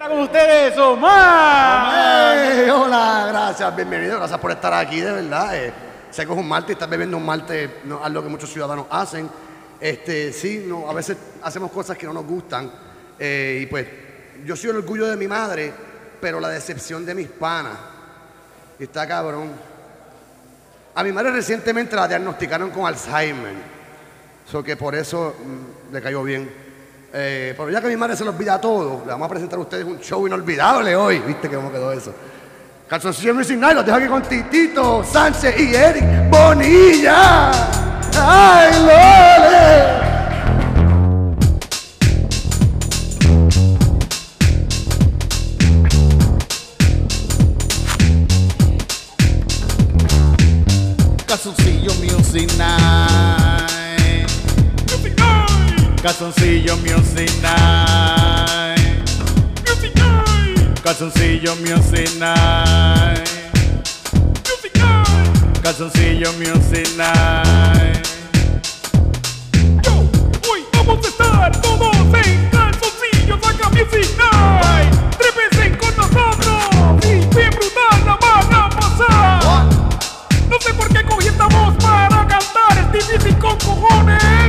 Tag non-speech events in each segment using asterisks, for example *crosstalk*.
Ahora con ustedes, Omar. ¡Ey! hola, gracias, bienvenido, gracias por estar aquí, de verdad. Eh, sé que es un martes, estás bebiendo un martes, no, algo que muchos ciudadanos hacen. Este, sí, no, a veces hacemos cosas que no nos gustan. eh, y pues, yo soy el orgullo de mi madre, pero la decepción de mis panas. Y está cabrón. A mi madre recientemente la diagnosticaron con Alzheimer. So que por eso mm, le cayó bien. Eh, pero ya que mi madre se le olvida todo, le vamos a presentar a ustedes un show inolvidable hoy. ¿Viste que cómo quedó eso? Calzoncillo Music Night, los dejo aquí con Titito, Sánchez y Eric Bonilla. ¡Ay, Lole! Calzoncillo Music Night. Calzoncillo Music Night. Calzoncillo Music Night. Calzoncillo Music Night. Hoy vamos a estar todos en calzoncillos acá Music Night. Trépesen con nosotros y bien brutal la van a pasar. No sé por qué cogí esta voz para cantar, es difícil con cojones.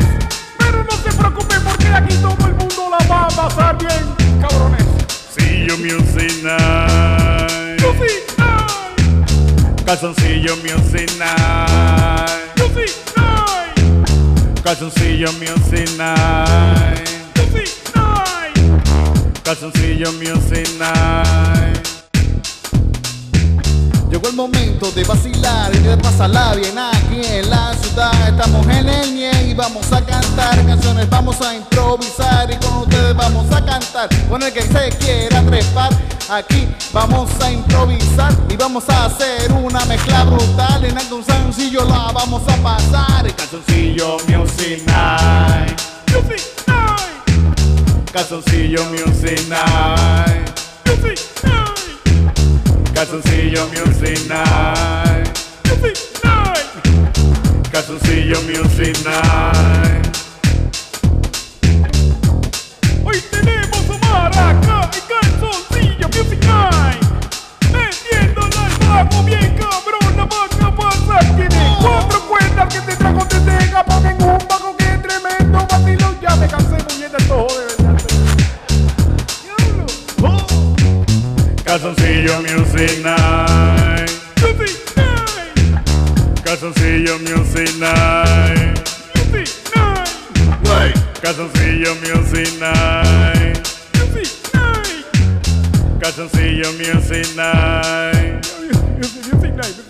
Todo el mundo la va a pasar bien, cabrones. Calzoncillo Music Night. Music Night, Calzoncillo Music Night. Music Night, Calzoncillo Music Night. Music Night. Calzoncillo Music Night. Llegó el momento de vacilar y de pasarla bien aquí en la ciudad. Estamos en el NIE y vamos a cantar canciones, vamos a improvisar y con ustedes vamos a cantar. Con el que se quiera trepar, aquí vamos a improvisar y vamos a hacer una mezcla brutal. En algún sencillo la vamos a pasar. El calzoncillo Music Night. Music Night, Calzoncillo Music Night. Calzoncillo Music Night. Music Night. Calzoncillo Music Night. Hoy tenemos a Maraca Calzoncillo Music Night. Music Night, Calzoncillo Music Night. Music Calzoncillo Music Night. Music Night. Calzoncillo. Music Night, Music Night.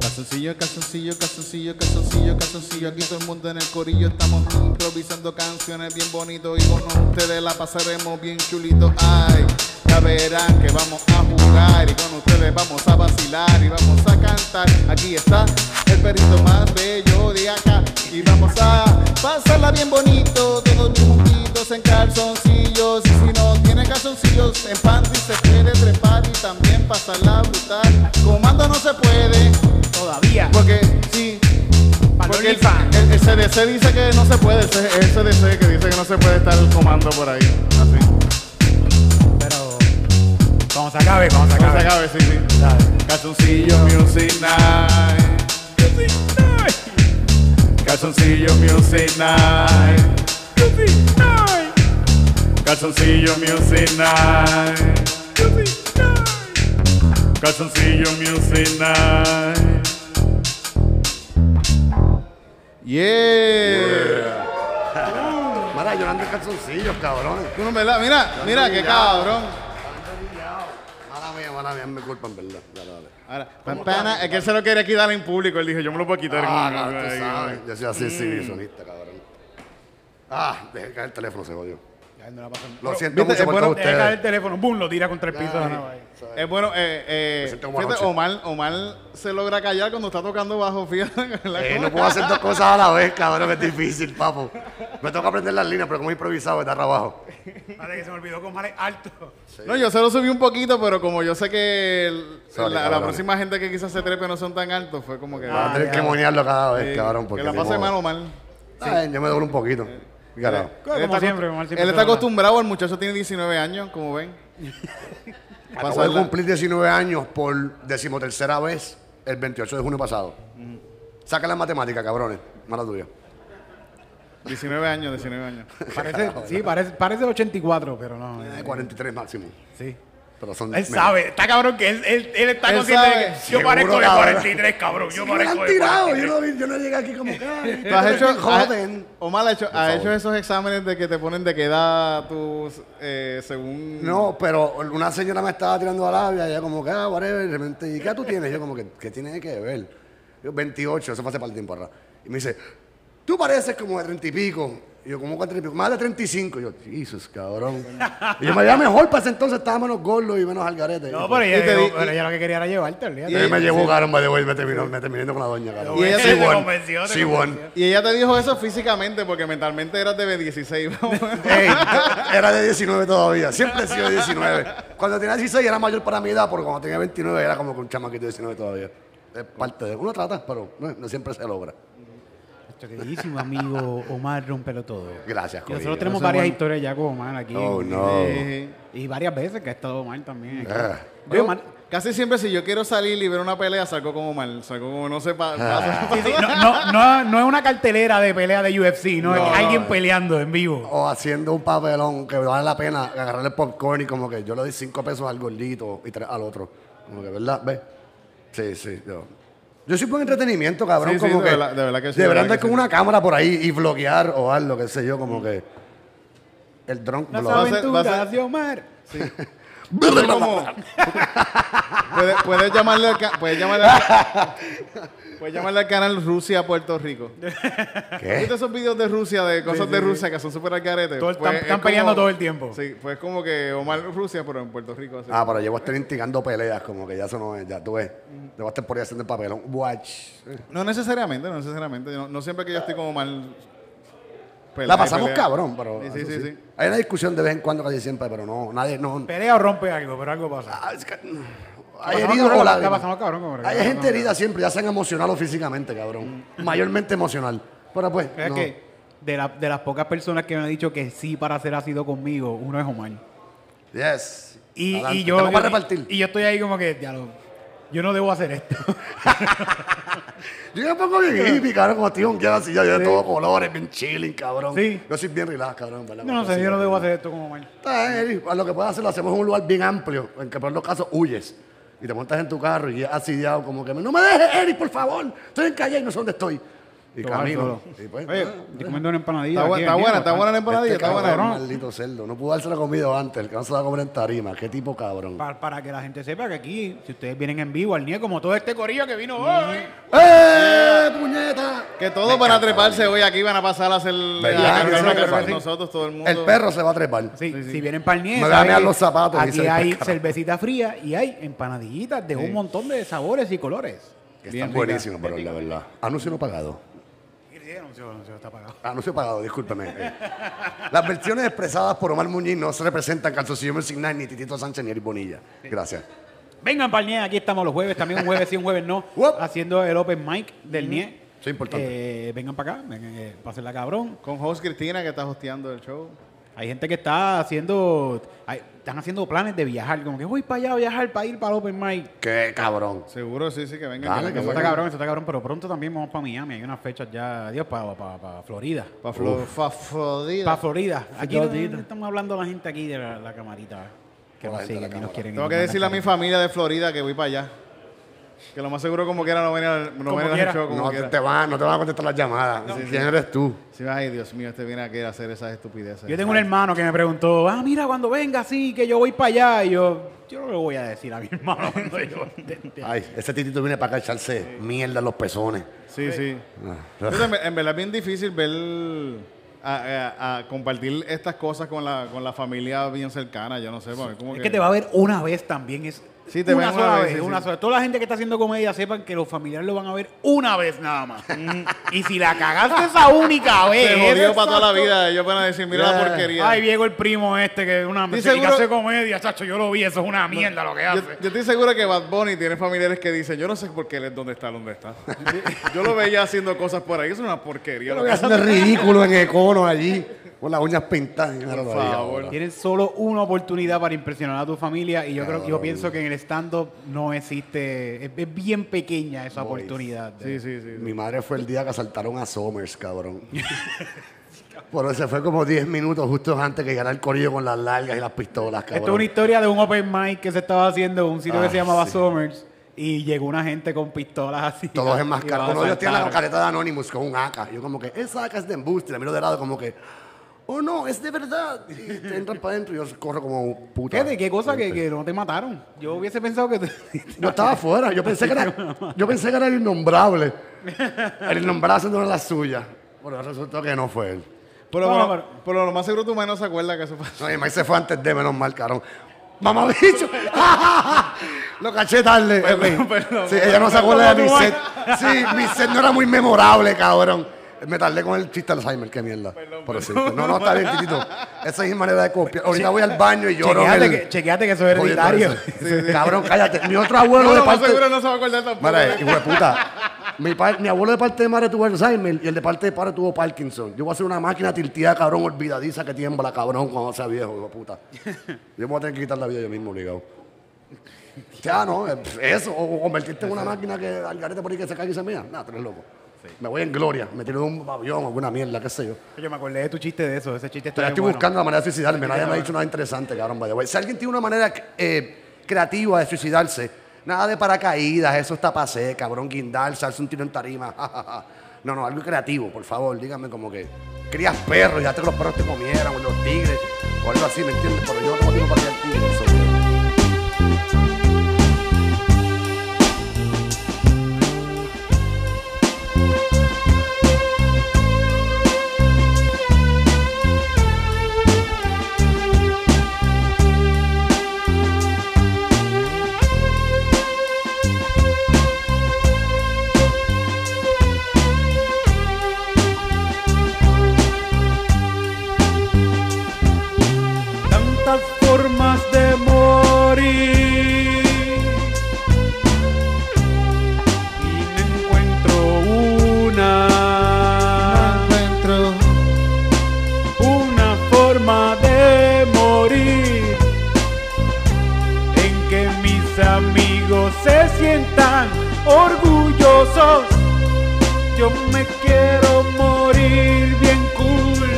Calzoncillo, calzoncillo, calzoncillo, calzoncillo, calzoncillo. Aquí todo el mundo en el corillo estamos improvisando canciones bien bonitos y con ustedes la pasaremos bien chulito. Ay, ya verán que vamos a jugar y con ustedes vamos a vacilar y vamos a cantar. Aquí está el perrito más bello de acá y vamos a pasarla bien bonito, todos juntitos en calzoncillos. Y si no tiene calzoncillos en panty se puede trepar y también pasarla brutal. Comando no se puede. Todavía. Porque sí. Porque el, el- el CDC dice que no se puede, el CDC que dice que no se puede estar comando por ahí. Así. Cuando se acabe, cuando se No se acabe. acabe, sí, sí. Dale. Calzoncillo Music Night. Music Night, Calzoncillo Music Night. Music Night, Calzoncillo Music Night. Music Night. Calzoncillo Music Night. Yeah. Mara, llorando en calzoncillos, cabrones. Tú no, ¿verdad? Mira, mira, qué cabrón. Mala mía, me culpa en verdad. Dale, dale. Ahora, pana, es que él se lo quiere aquí dar en público. Él dijo, yo me lo puedo quitar. Ah, no, tú sabes. Yo soy así, exhibicionista, cabrón. Ah, dejé caer el teléfono, se jodió. No la pasan. Lo siento viste, mucho es bueno, todos Deja caer el ustedes. teléfono, boom, lo tira contra el piso de la nave ahí. Es bueno, eh, eh, siento como fíjate, anoche. Omar, Omar se logra callar cuando está tocando bajo, fíjate. la Eh, cosa. no puedo hacer dos cosas a la vez, *laughs* cabrón, es difícil, papo. Me toca aprender las líneas, pero como improvisado, está abajo. Vale, que se me olvidó que Omar es alto. No, yo se lo subí un poquito, pero como yo sé que el- Sorry, la, la cabrón. próxima gente que quizás se trepe no son tan altos, fue como que... Voy a Ah, tener ya. que monearlo cada vez, cabrón, porque que la pase mal o mal. Ay, yo me doblo un poquito. Carajo. Como Él está siempre, acos- Omar siempre Él está acostumbrado, el muchacho tiene 19 años, como ven. *laughs* Acabo de cumplir 19 años por decimotercera vez el 28 de junio pasado. Saca la matemática, cabrones. Mala tuya. 19 años, 19 años. Parece, sí, parece, parece 84, pero no. Eh, 43 máximo. Sí. Pero son Él sabe, está cabrón que él, él, él está Él consciente de que yo parezco de cabrón. 43, cabrón. Yo Sí, me la parezco han de tirado. 43. Yo no, vi- yo no llegué aquí como *laughs* que. ¿Tú has hecho, bien joven. Omar hecho, ha favor. hecho esos exámenes de que te ponen de qué edad tus, eh, según... No, pero una señora me estaba tirando a labia, ella como que, ah, whatever, y de repente, ¿y qué tú tienes? Yo como que, ¿qué tiene que ver? Yo, 28, eso fue hace para el tiempo atrás. Y me dice, tú pareces como de 30 y pico. Y yo, ¿cómo 30 y pico? Más de 35. Y yo, Jesus, cabrón. y yo me veía mejor para ese entonces, estaba menos gordo y menos algarete. No, pero Y ella, te dijo- di- pero ella lo que quería era llevarte, olvídate. y ella me llevó caro, me devolvió, me terminó, me terminé yendo con la doña, cabrón. Y ella sí, te convenció, te Sí, bueno. Y ella te dijo eso físicamente porque mentalmente eras de 16. *laughs* Ey, *laughs* era de 19 todavía. Siempre he sido de 19. Cuando tenía 16 era mayor para mi edad, porque cuando tenía 29 era como que un chamaquito de 19 todavía. Es parte de... Uno trata, pero no, no siempre se logra. Nuestro queridísimo amigo Omar Rompelo Todo. Gracias, Y Corillo. nosotros tenemos varias bueno. historias ya con Omar aquí. Oh, en- no. Y varias veces que ha estado Omar también. aquí. Ah. Oye, Yo, Omar, casi siempre si yo quiero salir y ver una pelea, salgo como mal. Salgo como no sé pa- Ah. paso. sí, sí, no, no, no, no es una cartelera de pelea de UFC, no, es alguien peleando en vivo. O haciendo un papelón que vale la pena agarrar el popcorn y como que yo le doy 5 pesos al gordito y 3 al otro. Como que, ¿verdad? ¿Ves? Sí, sí. Yo, yo soy buen entretenimiento, cabrón. Sí, sí, como de que verdad- de verdad que sí, de andar que con sí. una cámara por ahí y vloguear o algo, qué sé yo, como que... El drunk Las vlog. a ser- va a aventuras ser- de Omar. Así como- *laughs* puedes, puedes llamarle al ca- puedes llamarle al *laughs* puedes llamarle al canal Rusia Puerto Rico. ¿Qué? ¿Viste esos videos de Rusia, de cosas de Rusia que son súper al? Todo el- Pues están- es están peleando todo el tiempo. Sí, pues como que Omar Rusia, pero en Puerto Rico. Así. Ah, pero yo voy a estar instigando peleas, como que ya eso no es, ya tú ves. Yo voy a estar por ahí haciendo el papelón. Watch. No necesariamente, no necesariamente. No, no siempre que yo estoy como mal. pelea La pasamos pelea. cabrón, pero... Sí, sí, sí, sí. Hay una discusión de vez en cuando, casi siempre, pero no, nadie, no... Pelea o rompe algo, pero algo pasa. Ah, es que- Hay heridos cabrón, o la- cabrón, Hay gente herida siempre, ya sean emocional o físicamente, cabrón. Mayormente emocional. Pero pues, Es no. que de, la- de las pocas personas que me han dicho que sí para hacer ácido conmigo, uno es Omar. Yes. Y, y yo, repartir. y yo estoy ahí como que, ya lo, yo no debo hacer esto. *laughs* Yo me pongo bien hippie, cabrón, como estoy hongueado así, yo, yo de todos colores, bien chilling, cabrón. Sí. Yo soy bien relax, cabrón. ¿verdad? no, no sé, yo no debo hacer esto como Omar. Está bien, lo que puedes hacer lo hacemos en un lugar bien amplio, en que por los casos huyes. Y te montas en tu carro y es asidiado como que, no me dejes, Eri, por favor. Estoy en calle y no sé dónde estoy. Y camino. Y pues, Oye, ah, Estoy comiendo una empanadilla. Está, buena, está buena la empanadilla, este está buena. cabrón, maldito cerdo. No pudo darse la comida antes, el que no se la va a comer en tarima. Qué tipo cabrón. Pa- Para, que la gente sepa que aquí, si ustedes vienen en vivo al NIE, como todo este corillo que vino hoy, ¡Eh, puñeta! Que todos van a treparse hoy aquí, van a pasar a hacer ¿Verdad? Que que nosotros, todo el mundo. El perro se va a trepar. Sí, si vienen para el NIE, Me los zapatos, Aquí hay cervecita fría y hay empanadillitas de un montón de sabores y colores. Que Están buenísimos, pero la verdad. Anuncio no pagado. Sí, anuncio, anuncio está pagado. Anuncio pagado, discúlpeme. Eh, Las versiones expresadas por Omar Muñiz no se representan Calzoncillo Music Night, ni Titito Sánchez, ni Eric Bonilla. Gracias. Vengan para el NIE, aquí estamos los jueves, también un jueves sí, un jueves no, *laughs* Uop. haciendo el open mic del NIE. Eso es importante. Eh, vengan para acá, vengan, eh, pásenla cabrón. Con host Cristina que está hosteando el show. Hay gente que está haciendo, hay- están haciendo planes de viajar, como que voy para allá a viajar para ir para el open mic. Qué cabrón. Seguro, sí, sí, que vengan. Dale, que Eso está cabrón, eso está cabrón, pero pronto también vamos para Miami, hay unas fechas ya, adiós, para, para, para Florida. Pa' Flo- fa- Florida. Para Florida. Aquí Florida. estamos hablando a la gente aquí de la, la camarita. Que nos siguen nos quieren. Tengo que decirle a mi familia de Florida que voy para allá. Que lo más seguro como quiera no venir al, no al quiera. show como No quiera. te, van, no te van a contestar las llamadas. ¿Quién eres tú? Sí, ay, Dios mío, este viene a querer hacer esas estupideces. Yo tengo un hermano que me preguntó, ah, mira, cuando venga, sí, que yo voy para allá. Y yo, yo no le voy a decir a mi *laughs* hermano cuando yo. Ay, ese titito viene para acá a echarse mierda en los pezones. Sí, sí. Ah. Entonces, en, en verdad es bien difícil ver, a, a- a compartir estas cosas con la, con la familia bien cercana, yo no sé. porque como Es que te va a ver una vez también. Es Sí, te una ven una sola vez, vez. sí, una sí. sola. Toda la gente que está haciendo comedia sepan que los familiares lo van a ver una vez nada más. *laughs* y si la cagaste esa única vez. Se jodió para toda la vida. Ellos van a decir, mira la porquería. Ay, Diego el primo este que una Estoy se- y que hace comedia, chacho, yo lo vi, eso es una mierda lo que hace. yo, yo estoy seguro que Bad Bunny tiene familiares que dicen, yo no sé por qué él es donde está, donde está. *laughs* yo lo veía haciendo cosas por ahí, eso es una porquería. Yo lo que haciendo ridículo en Econo allí. Con las uñas pintadas. Por favor. Tienes solo una oportunidad para impresionar a tu familia y yo creo yo pienso que en el stand-up no existe, es, es bien pequeña esa Boys. oportunidad. Sí, sí, sí. Mi madre fue el día que asaltaron a Somers, cabrón. *laughs* Pero se fue como 10 minutos justo antes que llegara el corillo con las largas y las pistolas, cabrón. Esto es una historia de un open mic que se estaba haciendo en un sitio que Ah, se llamaba sí. Summers y llegó una gente con pistolas así. Todos enmascarados. de ellos tiene la careta de Anonymous con un AK. Yo como que, esa AK es de embuste. Le miro de lado como que, oh no, es de verdad. Y *laughs* te entran para adentro y yo corro como puta. ¿Qué, de qué cosa que, que no te mataron? Yo hubiese pensado que... te- *laughs* Yo estaba afuera. Yo pensé que era, *laughs* yo pensé que era el innombrable. El innombrable haciendo la suya. Pero resultó que no fue él. Bueno, menos- por lo más seguro tu madre no se acuerda que eso pasó. No, y Mike se fue antes de menos mal, carón. Mamá bicho. Lo caché tarde. perdón. sí, ella no se acuerda de mi Perdón, set. Sí, mi set no era muy memorable, cabrón. Me tardé con el chiste Alzheimer, qué mierda. Por decirte. No, no, está bien, titito. Esa es mi manera de copiar. Ahorita voy al baño y lloro. chequeate, el- que, chequeate que eso es Jodiendo hereditario. Cabrón, cállate. Mi otro abuelo No, de parte... seguro no se va a acordar tampoco. Mira, hijo de puta. Mi, pa- mi abuelo de parte de madre tuvo Alzheimer y el de parte de padre tuvo Parkinson. Yo voy a hacer una máquina tilteada, cabrón, olvidadiza que tiembla, cabrón, cuando sea viejo, hijo de puta. Yo me voy a tener que quitar la vida yo mismo, obligado. Ya, no, eh, eso, o o convertirte en una máquina que al garete por ahí que se caiga y se mía. Nada, tú eres loco. Me voy en gloria, me tiro de un avión, alguna mierda, qué sé yo. Yo me acordé de tu chiste de eso, ese chiste está Pero estoy bueno. buscando la manera de suicidarme. Nadie me ha dicho nada interesante, cabrón. by the way. Si alguien tiene una manera eh, creativa de suicidarse, nada de paracaídas, eso está pasé, cabrón, guindar, salse un tiro en tarima. *laughs* no, no, algo creativo, por favor. Dígame como que crías perros y ya que los perros te comieran, o los tigres, o algo así, ¿me entiendes? Pero yo no tengo tiempo para criar tigres. so Yo me quiero morir bien cool.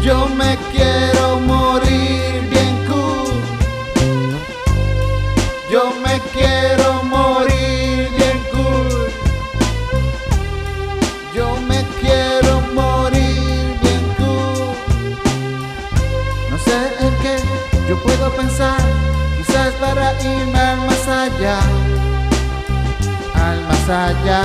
Yo me quiero morir bien cool. Yo me quiero morir bien cool. Yo me quiero morir bien cool. No sé en qué yo puedo pensar, quizás para irme más allá, al allá.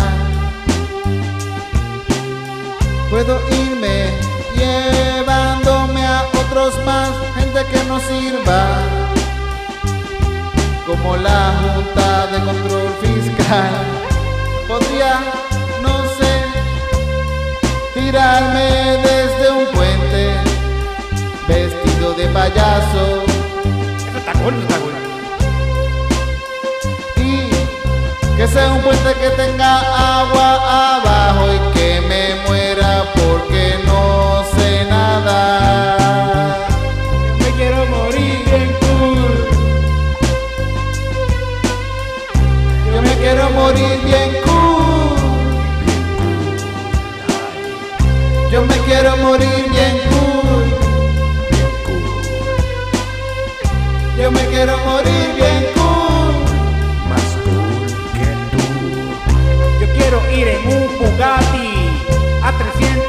Puedo irme llevándome a otros más, gente que no sirva, como la Junta de Control Fiscal. Podría, no sé, tirarme desde un puente, vestido de payaso. Eso está. Que sea un puente que tenga agua abajo y que me muera porque no sé nada. Me quiero morir bien cool. Yo me quiero morir bien cool. Yo me quiero morir bien cool. Yo me quiero morir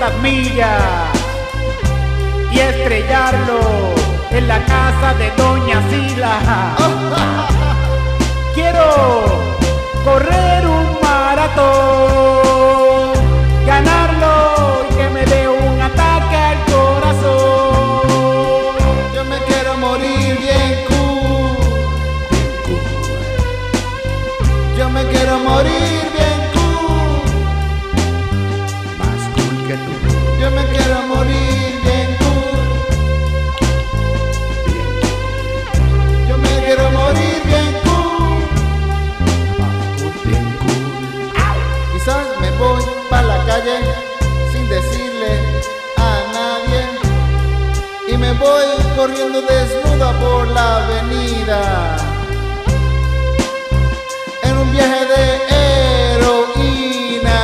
300 millas y estrellarlo en la casa de Doña Sila. *laughs* Quiero correr un maratón, ganarlo y que me dé un ataque al corazón. Yo me quiero morir bien cool. Yo me quiero morir la avenida. En un viaje de heroína.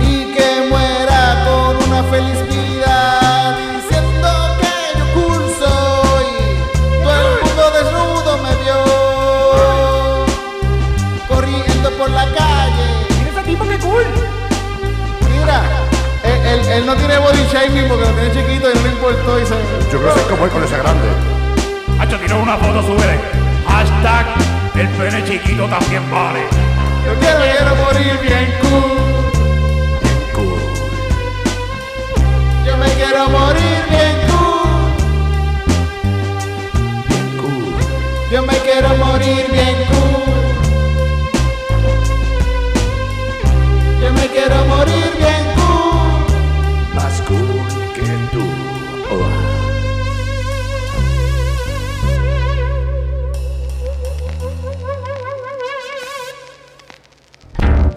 Y que muera con una feliz vida diciendo que yo cool soy todo el mundo desnudo me vio. Corriendo por la calle. Mira ese tipo que cool. mira él, él- él no tiene shaming porque lo tiene chiquito y no le importó y se Yo creo que es como él con ese grande. Hacho, tira una foto, súbele. Hashtag el pene chiquito también vale. yo quiero, quiero morir bien cool yo me quiero morir bien cool Yo me quiero morir bien cool. Yo me quiero morir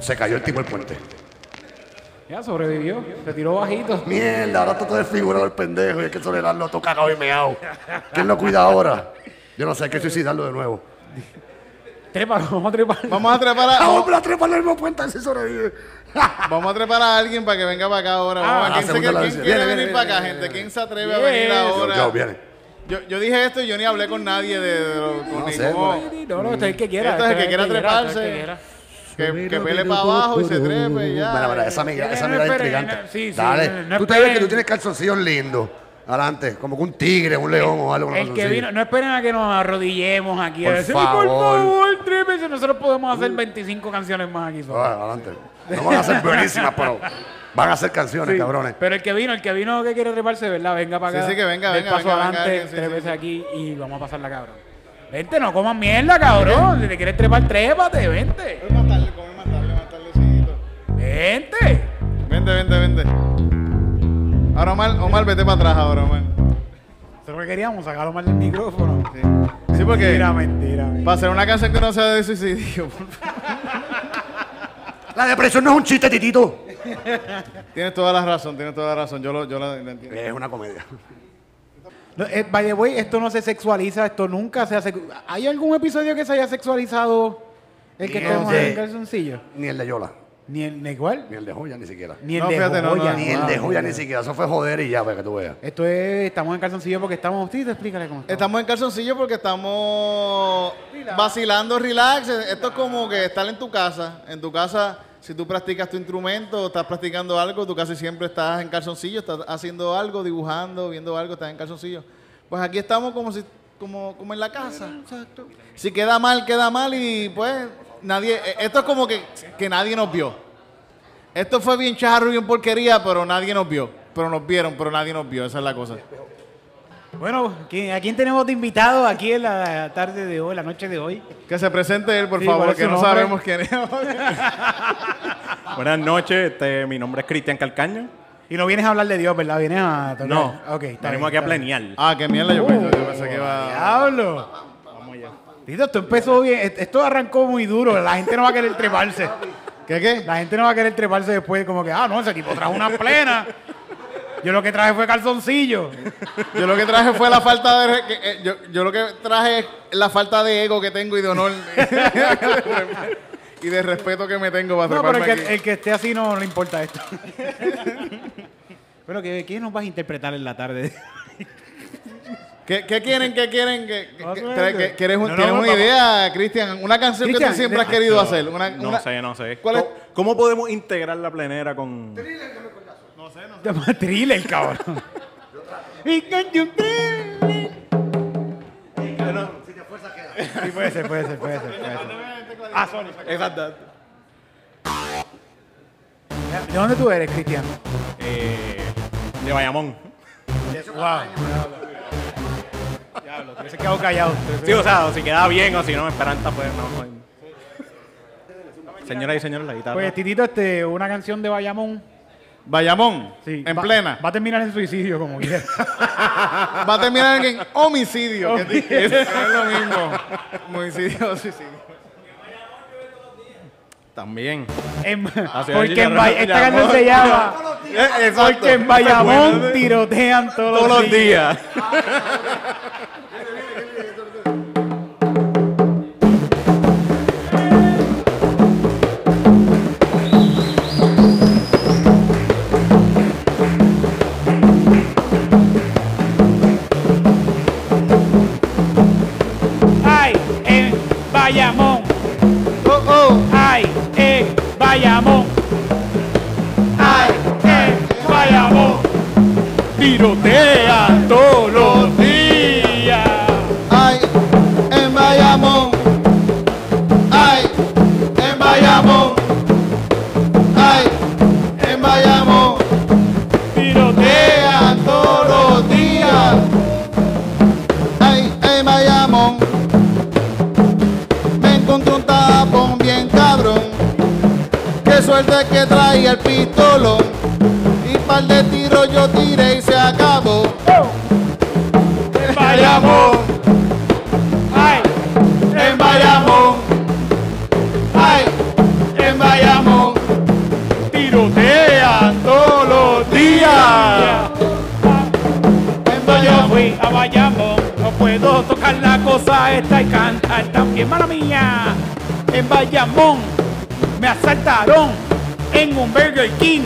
Se cayó el tipo del puente. Ya sobrevivió, se tiró bajito. Mierda, ahora está todo desfigurado el pendejo y hay que tolerarlo todo cagado y meado. ¿Quién lo cuida ahora? Yo no sé, hay que suicidarlo de nuevo. Trepa, vamos a trepar. Vamos a trepar a, ¡Ah, *laughs* hombre, a trepar el mismo puente si sobrevive! *laughs* vamos a trepar a alguien para que venga para acá ahora. Vamos a- Ah, ¿Quién, se- quién quiere Viene, venir viene, para acá, viene, gente? ¿Quién se atreve a venir ahora? Yo, viene. Yo, yo dije esto y yo ni hablé con nadie de, de lo- con No sé, cómo- No, no, esto es el que quiera. Esto es el que esto quiera esto es treparse. Que que, pele para abajo y se trepe y ya. Mira, mira, esa No, esa esperen, intrigante. sí, sí, Dale. no, no tú te ves que tú tienes calzoncillos lindos. Adelante, como que un tigre, un león o algo. una El que vino, no esperen a que nos arrodillemos aquí. Por a decir, favor. por favor, trépese. Nosotros podemos hacer 25 canciones más aquí. Ah, adelante. No van a ser buenísimas, pero van a ser canciones, Sí, cabrones. Pero el que vino, el que vino que quiere treparse, ¿verdad? Venga para Sí, acá. sí, que venga, venga, paso venga, venga, adelante, sí, tres sí, veces sí. aquí y vamos a pasarla, cabrón. Vente, no comas mierda, cabrón. Si te quieres trepar, trépate, vente. Más tarde, comer más tarde, más tardecito. Vente. Vente, vente, vente. Ahora Omar, Omar, vete para atrás ahora, Omar. Eso es lo que queríamos, sacarlo mal del micrófono. Sí, Sí, porque Mentira, mentira. mentira. para hacer una canción que no sea de suicidio, La depresión no es un chiste, titito. tienes toda la razón, tienes toda la razón. Yo lo, yo la, la entiendo. Es una comedia. No, eh, by the way, esto no se sexualiza, esto nunca se hace. ¿Hay algún episodio que se haya sexualizado el que Ni el de- en calzoncillo? Ni el de Yola, Ni el ni igual, ni el de Joya, ni siquiera. ni el No, de fíjate, no, no, Joya. Ni el de Joya, ni siquiera. Eso fue joder y ya, para que tú veas. Esto es, estamos en calzoncillo porque estamos. Sí, te explícale cómo estamos. Estamos en calzoncillo porque estamos vacilando relax. Esto es como que estar en tu casa. En tu casa, si tú practicas tu instrumento, estás practicando algo, tú casi siempre estás en calzoncillo, estás haciendo algo, dibujando, viendo algo, estás en calzoncillo. Pues aquí estamos como si como, como en la casa. Exacto. Si queda mal, queda mal y pues nadie. eh, Esto es como que, que nadie nos vio. Esto fue bien charro y bien porquería, pero nadie nos vio. Pero nos vieron, pero nadie nos vio. Esa es la cosa. Bueno, ¿quién- ¿a quién tenemos de invitado aquí en la tarde de hoy, la noche de hoy? Que se presente él, por Sí, ¿cuál favor, que no nombre? sabemos quién es. *laughs* Buenas noches, este, mi nombre es Cristian Calcaño. Y no vienes a hablar de Dios, ¿verdad? Vienes a tocar. No, ok, está venimos aquí a planear. ah, qué mierda, yo, pensé- yo pensé que iba. ¡Diablo! Tito, esto empezó bien. Est- Esto arrancó muy duro. La gente no va a querer treparse. ¿Qué qué? La gente no va a querer treparse después, como que, ah, no, ese tipo trajo una plena. Yo lo que traje fue calzoncillo. Yo lo que traje fue la falta de. que, eh, yo, yo lo que traje es la falta de ego que tengo y de honor. *laughs* y de respeto que me tengo para No, pero el que, aquí. el que esté así no le importa esto. *laughs* Bueno, ¿qué, ¿qué nos vas a interpretar en la tarde? ¿Qué, qué quieren? ¿Qué quieren? ¿Qué, qué- ¿Quieres, un- no, no, ¿tienes no, una idea, Cristian? Una canción que Cristian, tú siempre has querido hacer. Una, No una- sé, no sé. ¿Cuál es? ¿Cómo, cómo podemos integrar la plenera con...? Llama thriller, cabrón. *laughs* Y canción thriller. Sí, puede ser, puede ser, puede ser. Puede ser. Ah, sorry. Exacto. ¿De dónde tú eres, Cristian? eh, de Bayamón. Wow. Diablo, te hubiese quedado callado. Sí, o sea, si queda bien o si no, Esperanza, pues no. no. Señoras y señores, la guitarra. Pues, Titito, este, una canción de Bayamón. Bayamón, Sí, en va- plena. Va a terminar en suicidio, como quiera. *laughs* Va a terminar en homicidio. que es, es lo mismo. Homicidio, suicidio. También. En- porque en Bay- esta Bayamón. canción se llama *laughs* Eh, exacto. Porque en Bayamón tirotean todos, Todos los días. *laughs* Tirotean todos los días. Ay, en Bayamón. Ay, en Bayamón. Ay, en Bayamón. Tirotean todos los días. Ay, en Bayamón. Me encontré un tapón bien cabrón. Qué suerte que traía el pistolón. Y par de tiros yo tiré cantar también, mala mía. En Bayamón me asaltaron en un Burger King.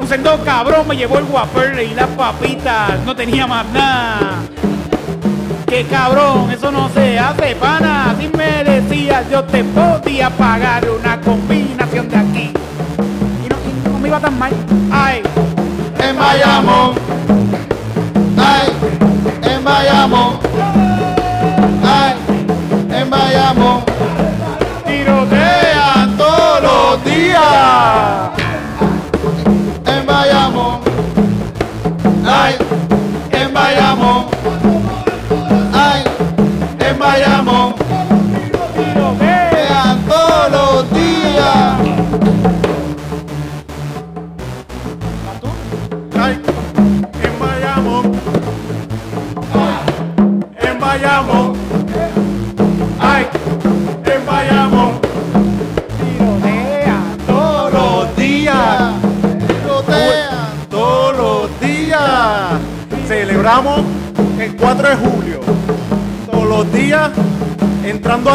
Un sendo cabrón me llevó el Whopper y las papitas, no tenía más nada. Que cabrón, eso no se hace, pana. Si me decías, yo te podía pagar una combinación de aquí. Y no, y no me iba tan mal. Ay, en Bayamón. Ay, en Bayamón.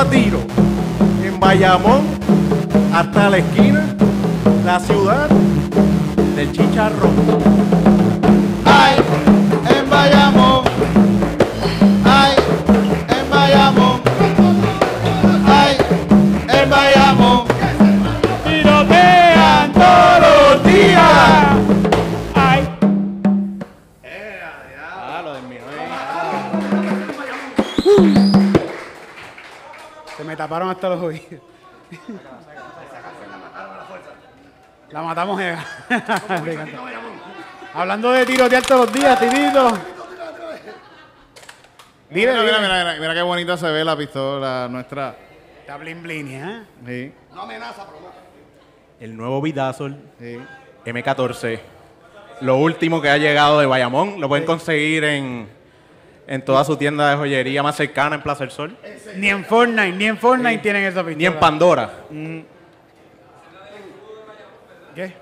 Tiro. En Bayamón hasta la esquina. La ciudad del chicharrón. Los oídos. La matamos, Eva. Hablando de tirotear todos los días, Titito. Dile, Mira, mira, mira, mira, mira qué bonita se ve la pistola nuestra. Está blin blin, ¿eh? Sí, No amenaza, pero. El nuevo Vidazol sí. M14. Lo último que ha llegado de Bayamón. Lo pueden conseguir en, en toda su tienda de joyería más cercana en Plaza del Sol. Ni en Fortnite, ni en Fortnite tienen esa pistola. Ni en Pandora. ¿Qué?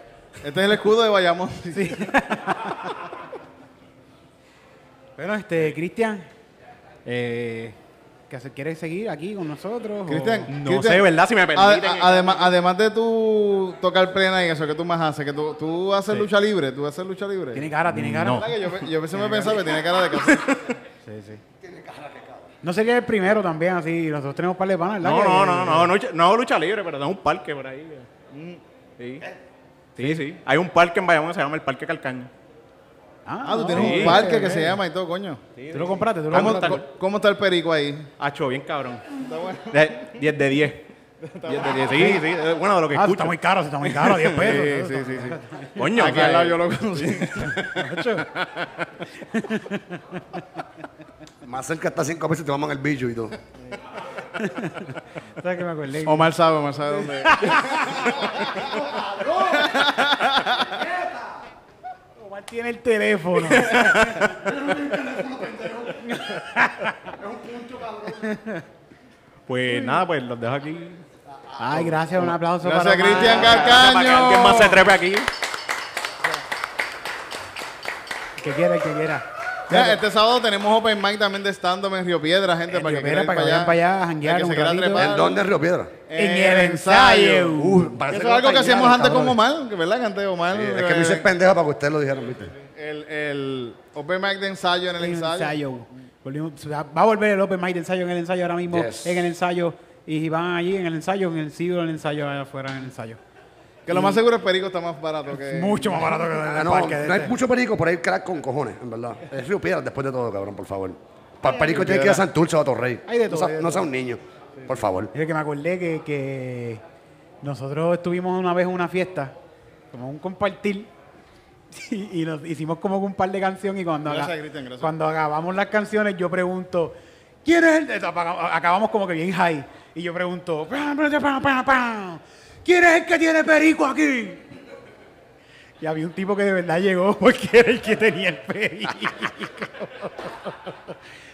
Este es el escudo de Bayamón. *laughs* Sí. bueno, este, Cristian, eh, ¿qué se- ¿quieres seguir aquí con nosotros? o- Cristian, No Cristian, sé, ¿verdad? Si me permiten. a- además, además de tú tocar plena y eso que tú más haces, que tú, tú haces lucha libre, tú haces lucha libre. Tiene cara, tiene cara. No. ¿Verdad que Yo, pe- yo a veces me pensaba que tiene cara de casa. *laughs* Sí, sí. No sería el primero también, así. Nosotros tenemos par de panas, ¿verdad? No, no, no, no, no, no hago lucha libre, pero tengo un parque por ahí. Mm, Sí. Sí, sí. Hay un parque en Bayamón que se llama el Parque Calcaño. Ah, Ah, tú no, tienes Sí. un parque ok, que se llama y todo, coño. Tú lo compraste, tú lo ¿Cómo, compraste. co- cómo está el perico ahí? Hacho, bien cabrón. De- 10 de 10. 10 de 10. Sí, sí. eh, Bueno, de lo que Ah, escucho. está muy caro, está muy caro, 10 pesos. Sí, sí, sí, sí. Coño, Aquí al lado yo lo conocí. *laughs* Más cerca está cinco veces te maman el bicho y todo. ¿Sabes que me acordé? Omar sabe, Omar sabe dónde es. *laughs* Omar tiene el teléfono. *laughs* Pues nada, pues los dejo aquí. Ay, gracias, un aplauso Gracias, para Cristian Omar. ¿Alguien más se trepe aquí? Que quiera, el que quiera. Ya, este sábado tenemos Open Mic también de stand-up en Río Piedra, gente, En para Río que Piedra, quieran para que vayan para allá a janguear El un ratito. trepar. ¿En dónde es Río Piedra? En el ensayo. Uh, parece Eso es algo que hacíamos antes con. Omar, que verdad que antes Omar. Sí, Es que me hice eh, pendejo para que ustedes lo dijeran, ¿viste? el, el Open Mic de ensayo en el En el ensayo. va a volver el Open Mic de ensayo en el ensayo ahora mismo. Yes. En el ensayo. Y van allí en el ensayo, en el siglo del ensayo, allá afuera en el ensayo. Que lo más seguro es Perico está más barato que. Mucho más barato que en Ah, el no, parque no hay este. mucho perico, por ahí crack con cojones, en verdad. Es Río Piedra después de todo, cabrón, por favor. Para el perico tiene que ir a Santurce o a Torrey. Hay de No todo, sea- hay de No sea todo. un niño, por favor. Es que me acordé que, que nosotros estuvimos una vez en una fiesta, como un compartir, *laughs* y, y nos hicimos como un par de canciones y cuando, Gracias, cuando acabamos las canciones yo pregunto, ¿quién es el de-?" Apaga- Acabamos como que bien high. Y yo pregunto, "Pam, pam, pam, pam, pam, ¿quién es el que tiene perico aquí? Y había un tipo que de verdad llegó porque era el que tenía el perico.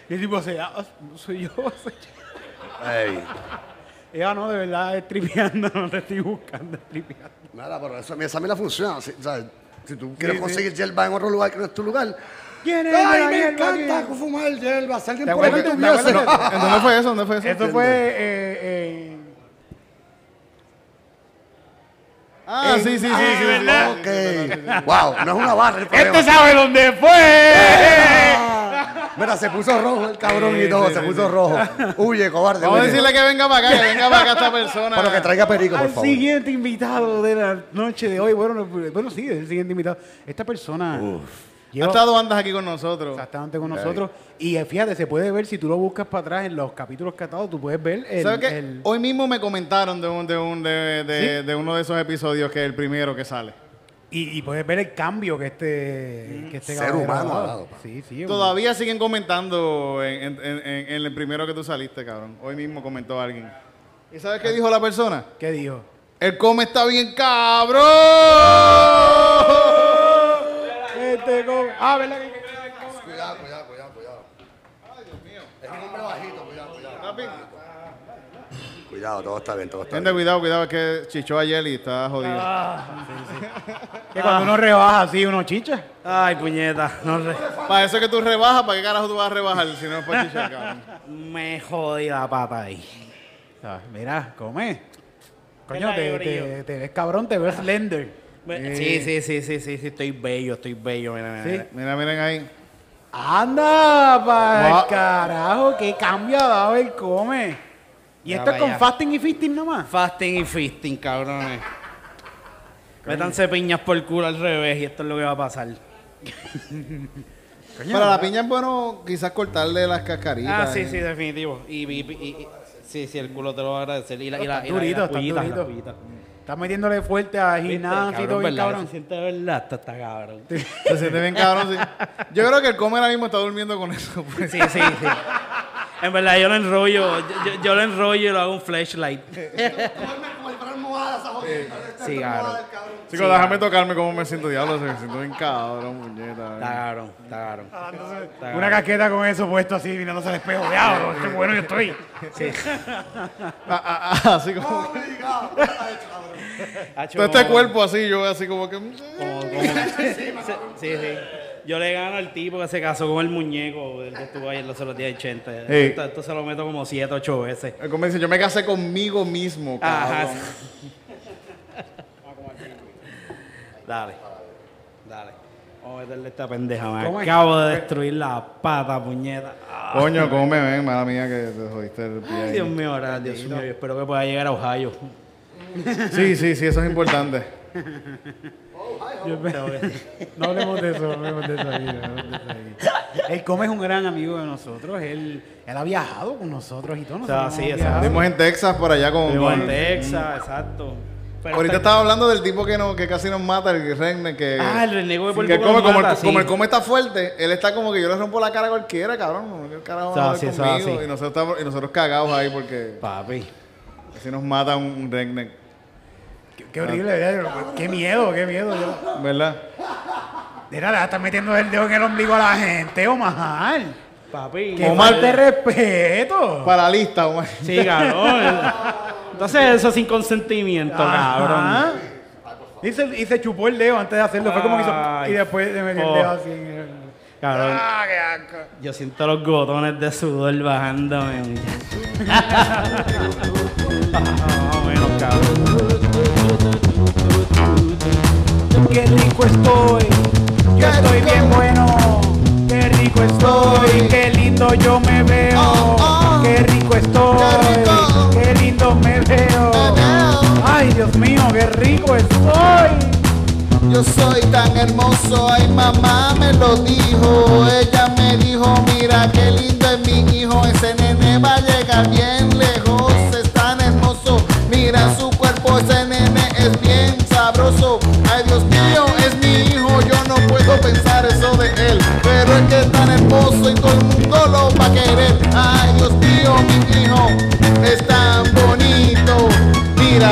y el tipo se no soy yo, soy yo. Ey. Ella no, de verdad, es tripeando, *laughs* no te estoy buscando, es tripeando. Nada, pero eso, esa mira funciona. Si, o sea, si tú quieres sí. conseguir yerba en otro lugar que no es tu lugar. ¿Quién es ¡Ay, la me hierba encanta aquí? fumar alguien ¿Te por ahí dónde fue eso? ¿Dónde fue eso? Esto fue eh, eh, Ah, sí, sí, sí, Ah, sí. ¿verdad? Ok. Wow, no es una barra el. ¡Este sabe dónde fue! Mira, se puso rojo el cabrón y todo, se puso rojo. Huye, cobarde. Vamos a decirle que venga para acá, que venga para acá esta persona. Pero que traiga perico, por favor. siguiente invitado de la noche de hoy. Bueno, no, bueno sí, el siguiente invitado. Esta persona Ha estado andas aquí con nosotros. exactamente con nosotros. Y eh, fíjate, se puede ver, si tú lo buscas para atrás en los capítulos que ha estado, tú puedes ver el... ¿Sabes qué? el- Hoy mismo me comentaron de, un, de, un, de, de, de uno de esos episodios que es el primero que sale. y, y puedes ver el cambio que este, que este Ser caballero humano ha dado. pa. Sí, sí. Todavía siguen comentando en, en- en- en- en el primero que tú saliste, cabrón. Hoy mismo comentó alguien. ¿Y sabes qué dijo la persona? ¿Qué dijo? El come está bien cabrón. Este Ah, ¿verdad que- Cuidado, cuidado, cuidado, cuidado. Ay, Dios mío. Es un hombre bajito, cuidado, cuidado. Cuidado, todo está bien, todo está Gente, bien. cuidado, cuidado, es que chichó ayer y está jodido. Que cuando uno rebaja así, uno chicha. Ay, puñeta, no re- Para eso es que tú rebajas, ¿para qué carajo tú vas a rebajar si no es para chichar, *laughs* cabrón? me jodí la pata ahí. Ah, Mira, come. Coño, ¿Verdad que te, te, te ves cabrón, te ves slender. Sí, sí, sí, sí, sí, sí, estoy bello, estoy bello. Mira, mira, Sí. mira. Mira, miren ahí. Anda, para Va- el carajo, qué cambio ha dado el come. Y esto es con allá. fasting y fisting nomás. Fasting y fisting, cabrones. Métanse piñas por el culo al revés y esto es lo que va a pasar. Para la piña es bueno quizás cortarle las cascaritas. Ah, sí, eh. sí, definitivo. Y, y- y- y- sí, sí, el culo te lo va a agradecer. Y la, y la, y la- y durito, las está Estás metiéndole fuerte a gimnasio y todo bien cabrón. Se siente de verdad, esto está cabrón. Se siente bien cabrón, sí. Yo creo que el come ahora mismo está durmiendo con eso. pues. Sí, sí, sí. En verdad, yo lo enrollo, yo, yo- yo lo enrollo y lo hago un flashlight. Sí, Chicos, déjame tocarme cómo me siento, diablo. Se me siento bien cabrón, muñeca. Está cabrón, está cabrón. Una casqueta con eso puesto así, mirándose al espejo. Diablo, qué bueno yo estoy. Sí. *laughs* Ah, ah, ah, así como. *laughs* Todo este cuerpo así, yo así como que. como- como- *laughs* sí, sí. Yo le gano al tipo que se casó con el muñeco del que estuvo ayer los otros días 80. Esto, esto se lo meto como 7, 8 veces. Dice, yo me casé conmigo mismo, Ajá. Dale. Dale. Vamos a meterle esta pendeja. Me ¿Cómo es? acabo de destruir la pata, puñeta. Ah, Coño, come, ven, mala mía, que te jodiste el pie. ahí. Dios mío, ahora, Dios mío. Yo espero que pueda llegar a Ohio. Sí, sí, sí, eso es importante. No hablemos de eso, no hablemos de eso ahí, no hablemos de eso ahí. El Come es un gran amigo de nosotros. Él, él ha viajado con nosotros y todo. O sea, nosotros sí, hemos exacto. viajado. Estuvimos en Texas por allá con. Vivo en con- Texas, exacto. Pero Ahorita estaba hablando del tipo que, no, que casi nos mata, el Regne, que. Ah, el renego que poco come, como, mata, el, sí. como el come está fuerte, él está como que yo le rompo la cara a cualquiera, cabrón. ¿Qué carajo va a es conmigo? así. Y nosotros, estamos- y nosotros cagados ahí porque Papi. si nos mata un, un redneck, Qué, qué horrible, ¿verdad? Qué miedo, qué miedo. Yo- ¿verdad? Mira, le estás metiendo el dedo en el ombligo a la gente, Omar. Papi. ¡Qué Omar- de respeto! Para la lista, Omar. Sí, cabrón. *laughs* Entonces eso sin consentimiento, cabrón. Ajá. Y se, y se chupó el dedo antes de hacerlo. Fue como que hizo. Ay, Y después le metió el dedo así. en el- Cabrón. ¡Ah, qué asco! Yo siento los gotones de sudor bajándome. *laughs* Bueno, cabrón. ¡Qué rico estoy! Yo estoy bien bueno. ¡Qué rico estoy! ¡Qué lindo yo me veo! Oh, oh. ¡Qué rico estoy! Qué rico. ¡Qué lindo me veo! Me veo. ¡Ay, Dios mío, qué rico estoy! Yo soy tan hermoso, ay mamá me lo dijo. Ella me dijo, mira qué lindo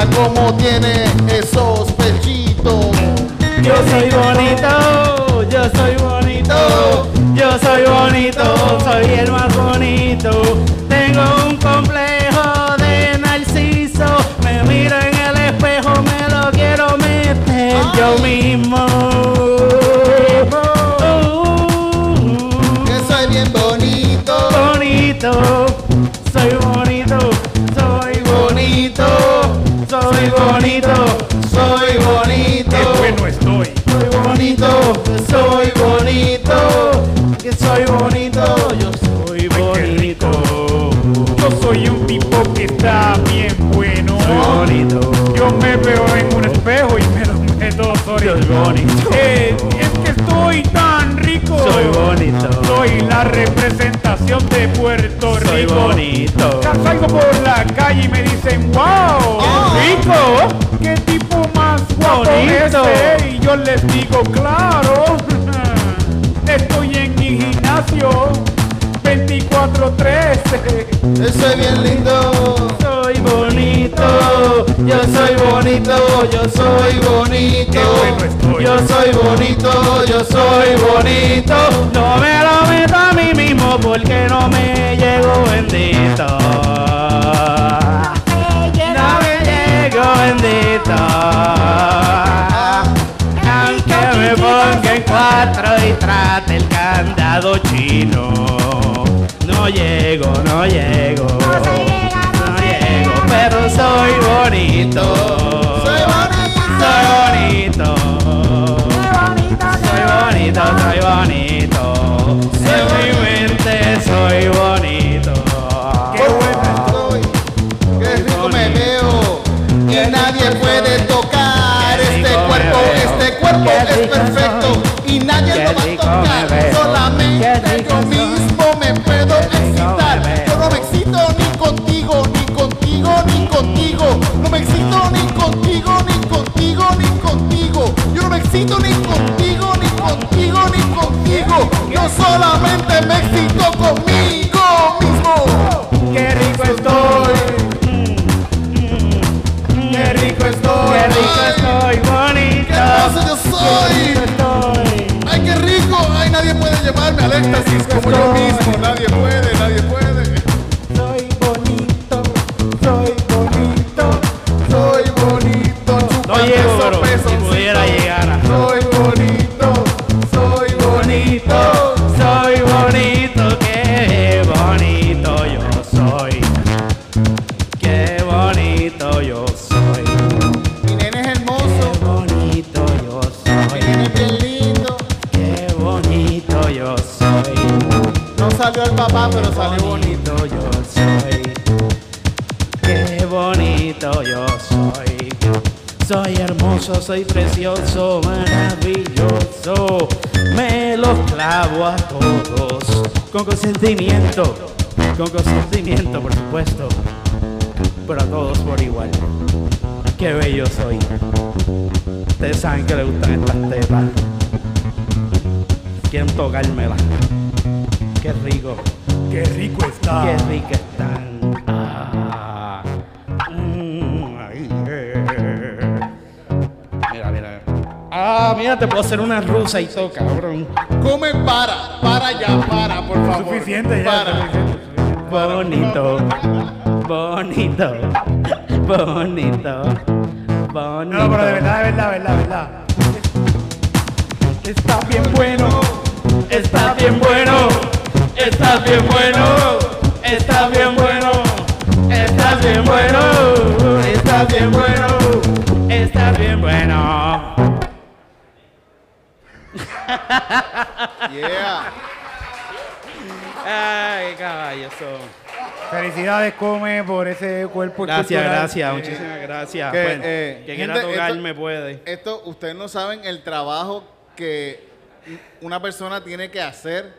Mira cómo tiene esos pechitos. Yo soy bonito, yo soy bonito, yo soy bonito, soy el más bonito. Soy bonito, yo soy bonito. Yo soy un tipo que está bien bueno. Soy bonito. Yo me veo en un espejo y me lo meto soy Soy bonito. Eh, es que estoy tan rico. Soy bonito. Soy la representación de Puerto Rico. Soy bonito. Ya salgo por la calle y me dicen, wow, qué rico, qué tipo más guapo Bonito. ese. Y yo les digo, claro, *laughs* mi gimnasio 24-13. soy bien lindo. Soy bonito, yo soy bonito, yo soy bonito. Bueno. Yo soy bonito, yo soy bonito. No me lo meto a mí mismo porque no me llego bendito. No me llego bendito. Aunque me ponga en cuatro y trate el candado chino. No llego, no llego. No llego, pero soy bonito. Soy bonito. Hacer una rusa y todo, cabrón. Come para, para ya, para, por favor. Suficiente ya. Para. suficiente. Bonito, bonito, bonito, bonito. No, pero de verdad, de verdad, de verdad, de verdad. Está bien bueno. Está bien bueno, está bien bueno, está bien bueno, está bien bueno, está bien bueno, está bien bueno. *laughs* Yeah. Ay, caballo, son. Felicidades, come, por ese cuerpo Gracias, gracias, muchísimas gracias. Que, Pues, eh, que quiera esto- tocarme puede. Esto, ustedes no saben el trabajo que una persona tiene que hacer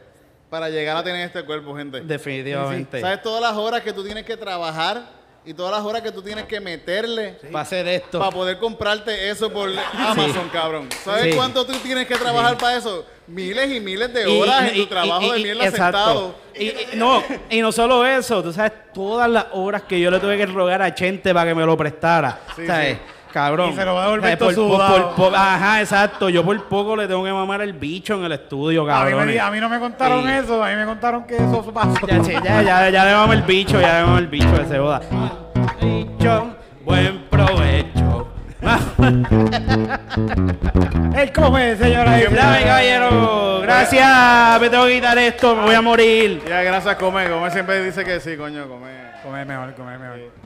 para llegar a tener este cuerpo, gente. Definitivamente. ¿Sabes todas las horas que tú tienes que trabajar y todas las horas que tú tienes que meterle Para hacer esto. para poder comprarte eso por Amazon, cabrón? ¿Sabes Sí. cuánto tú tienes que trabajar para eso? Miles y miles de Y- horas en y- tu trabajo y- de mierda sentado. Y, y- no, y no solo eso, tú sabes todas las horas que yo le tuve que rogar a Chente para que me lo prestara. Sí, ¿Sabes? Cabrón. Y se lo va a devolver Por- por- sudado. por- por- Ajá, exacto. Yo por poco le tengo que mamar el bicho en el estudio, A mí, cabrón. me, a mí no me contaron Sí. eso, a mí me contaron que eso pasó. Ya, ya, ya, ya le vamos el bicho, ya le vamos el bicho que se joda. Bicho, buen provecho. *laughs* Él come, señora. Dame, caballero. Gracias. Me tengo que quitar esto, me voy a morir. Ya, gracias, Come. Come siempre dice que sí, coño, Come. Comer mejor, comer mejor.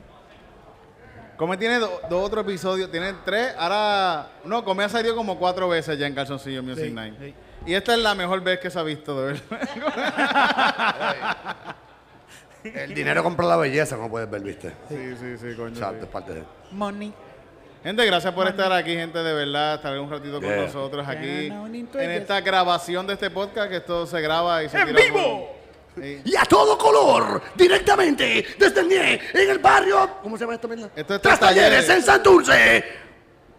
Come tiene do- dos otros episodios, tiene tres. Ahora, no, Come ha salido como cuatro veces ya en Calzoncillo Music Sí, Night. sí. Y esta es la mejor vez que se ha visto, de verdad. *laughs* El dinero compra la belleza, como puedes ver, ¿viste? sí, sí, sí, coño. Exacto, sí. es parte de... Money. Gente, gracias por estar aquí, gente, de verdad, estar un ratito con nosotros aquí en esta grabación de este podcast, que esto se graba y se ¡En tira vivo! por- Y a todo color, directamente desde el NIE, en el barrio. ¿Cómo se llama esta mierda? Esto es Tras Talleres Talleres. en Santurce.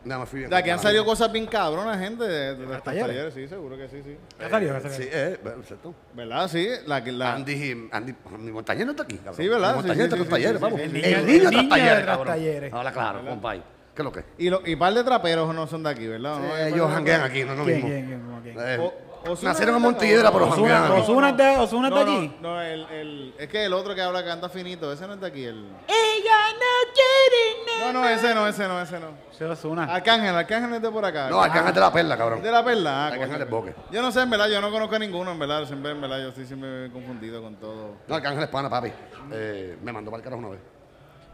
No, me fui bien. De aquí han salido cosas bien cabronas, gente, de, talleres? talleres, sí, seguro que sí, sí. Ya salió. Sí, eh, ¿cierto? ¿Verdad? Sí, la, la, Andy, Andy, mi montañero no está aquí, cabrón. Sí, ¿verdad? Mi Sí, montañero sí, está con sí, talleres, sí, vamos. El niño, niño talleres, cabrón. talleres. Habla claro, compay. ¿Qué es lo que? y, lo, y par de traperos no son de aquí, ¿verdad? ¿No? Eh, ellos janguean aquí, no es lo ¿Quién, mismo. quién, quién, quién? Ozuna nacieron en es Montiedra, pero Ozuna- janguean. Ozuna es de- Ozuna es de no, aquí. No, no el, el, es que el otro que habla canta finito, ese no es de aquí. El... Ella no quiere No, no, ese no, ese no, ese no. Se Ozuna. Arcángel, Arcángel es de por acá. No, Arcángel de la Perla, cabrón. de la perla. ah, Arcángel es Boque. Yo no sé, en verdad, yo no conozco a ninguno, en verdad. Siempre, en verdad, yo estoy siempre confundido con todo. No, Arcángel es pana, papi. Eh, me mandó para el carajo una vez. Te- tú has- has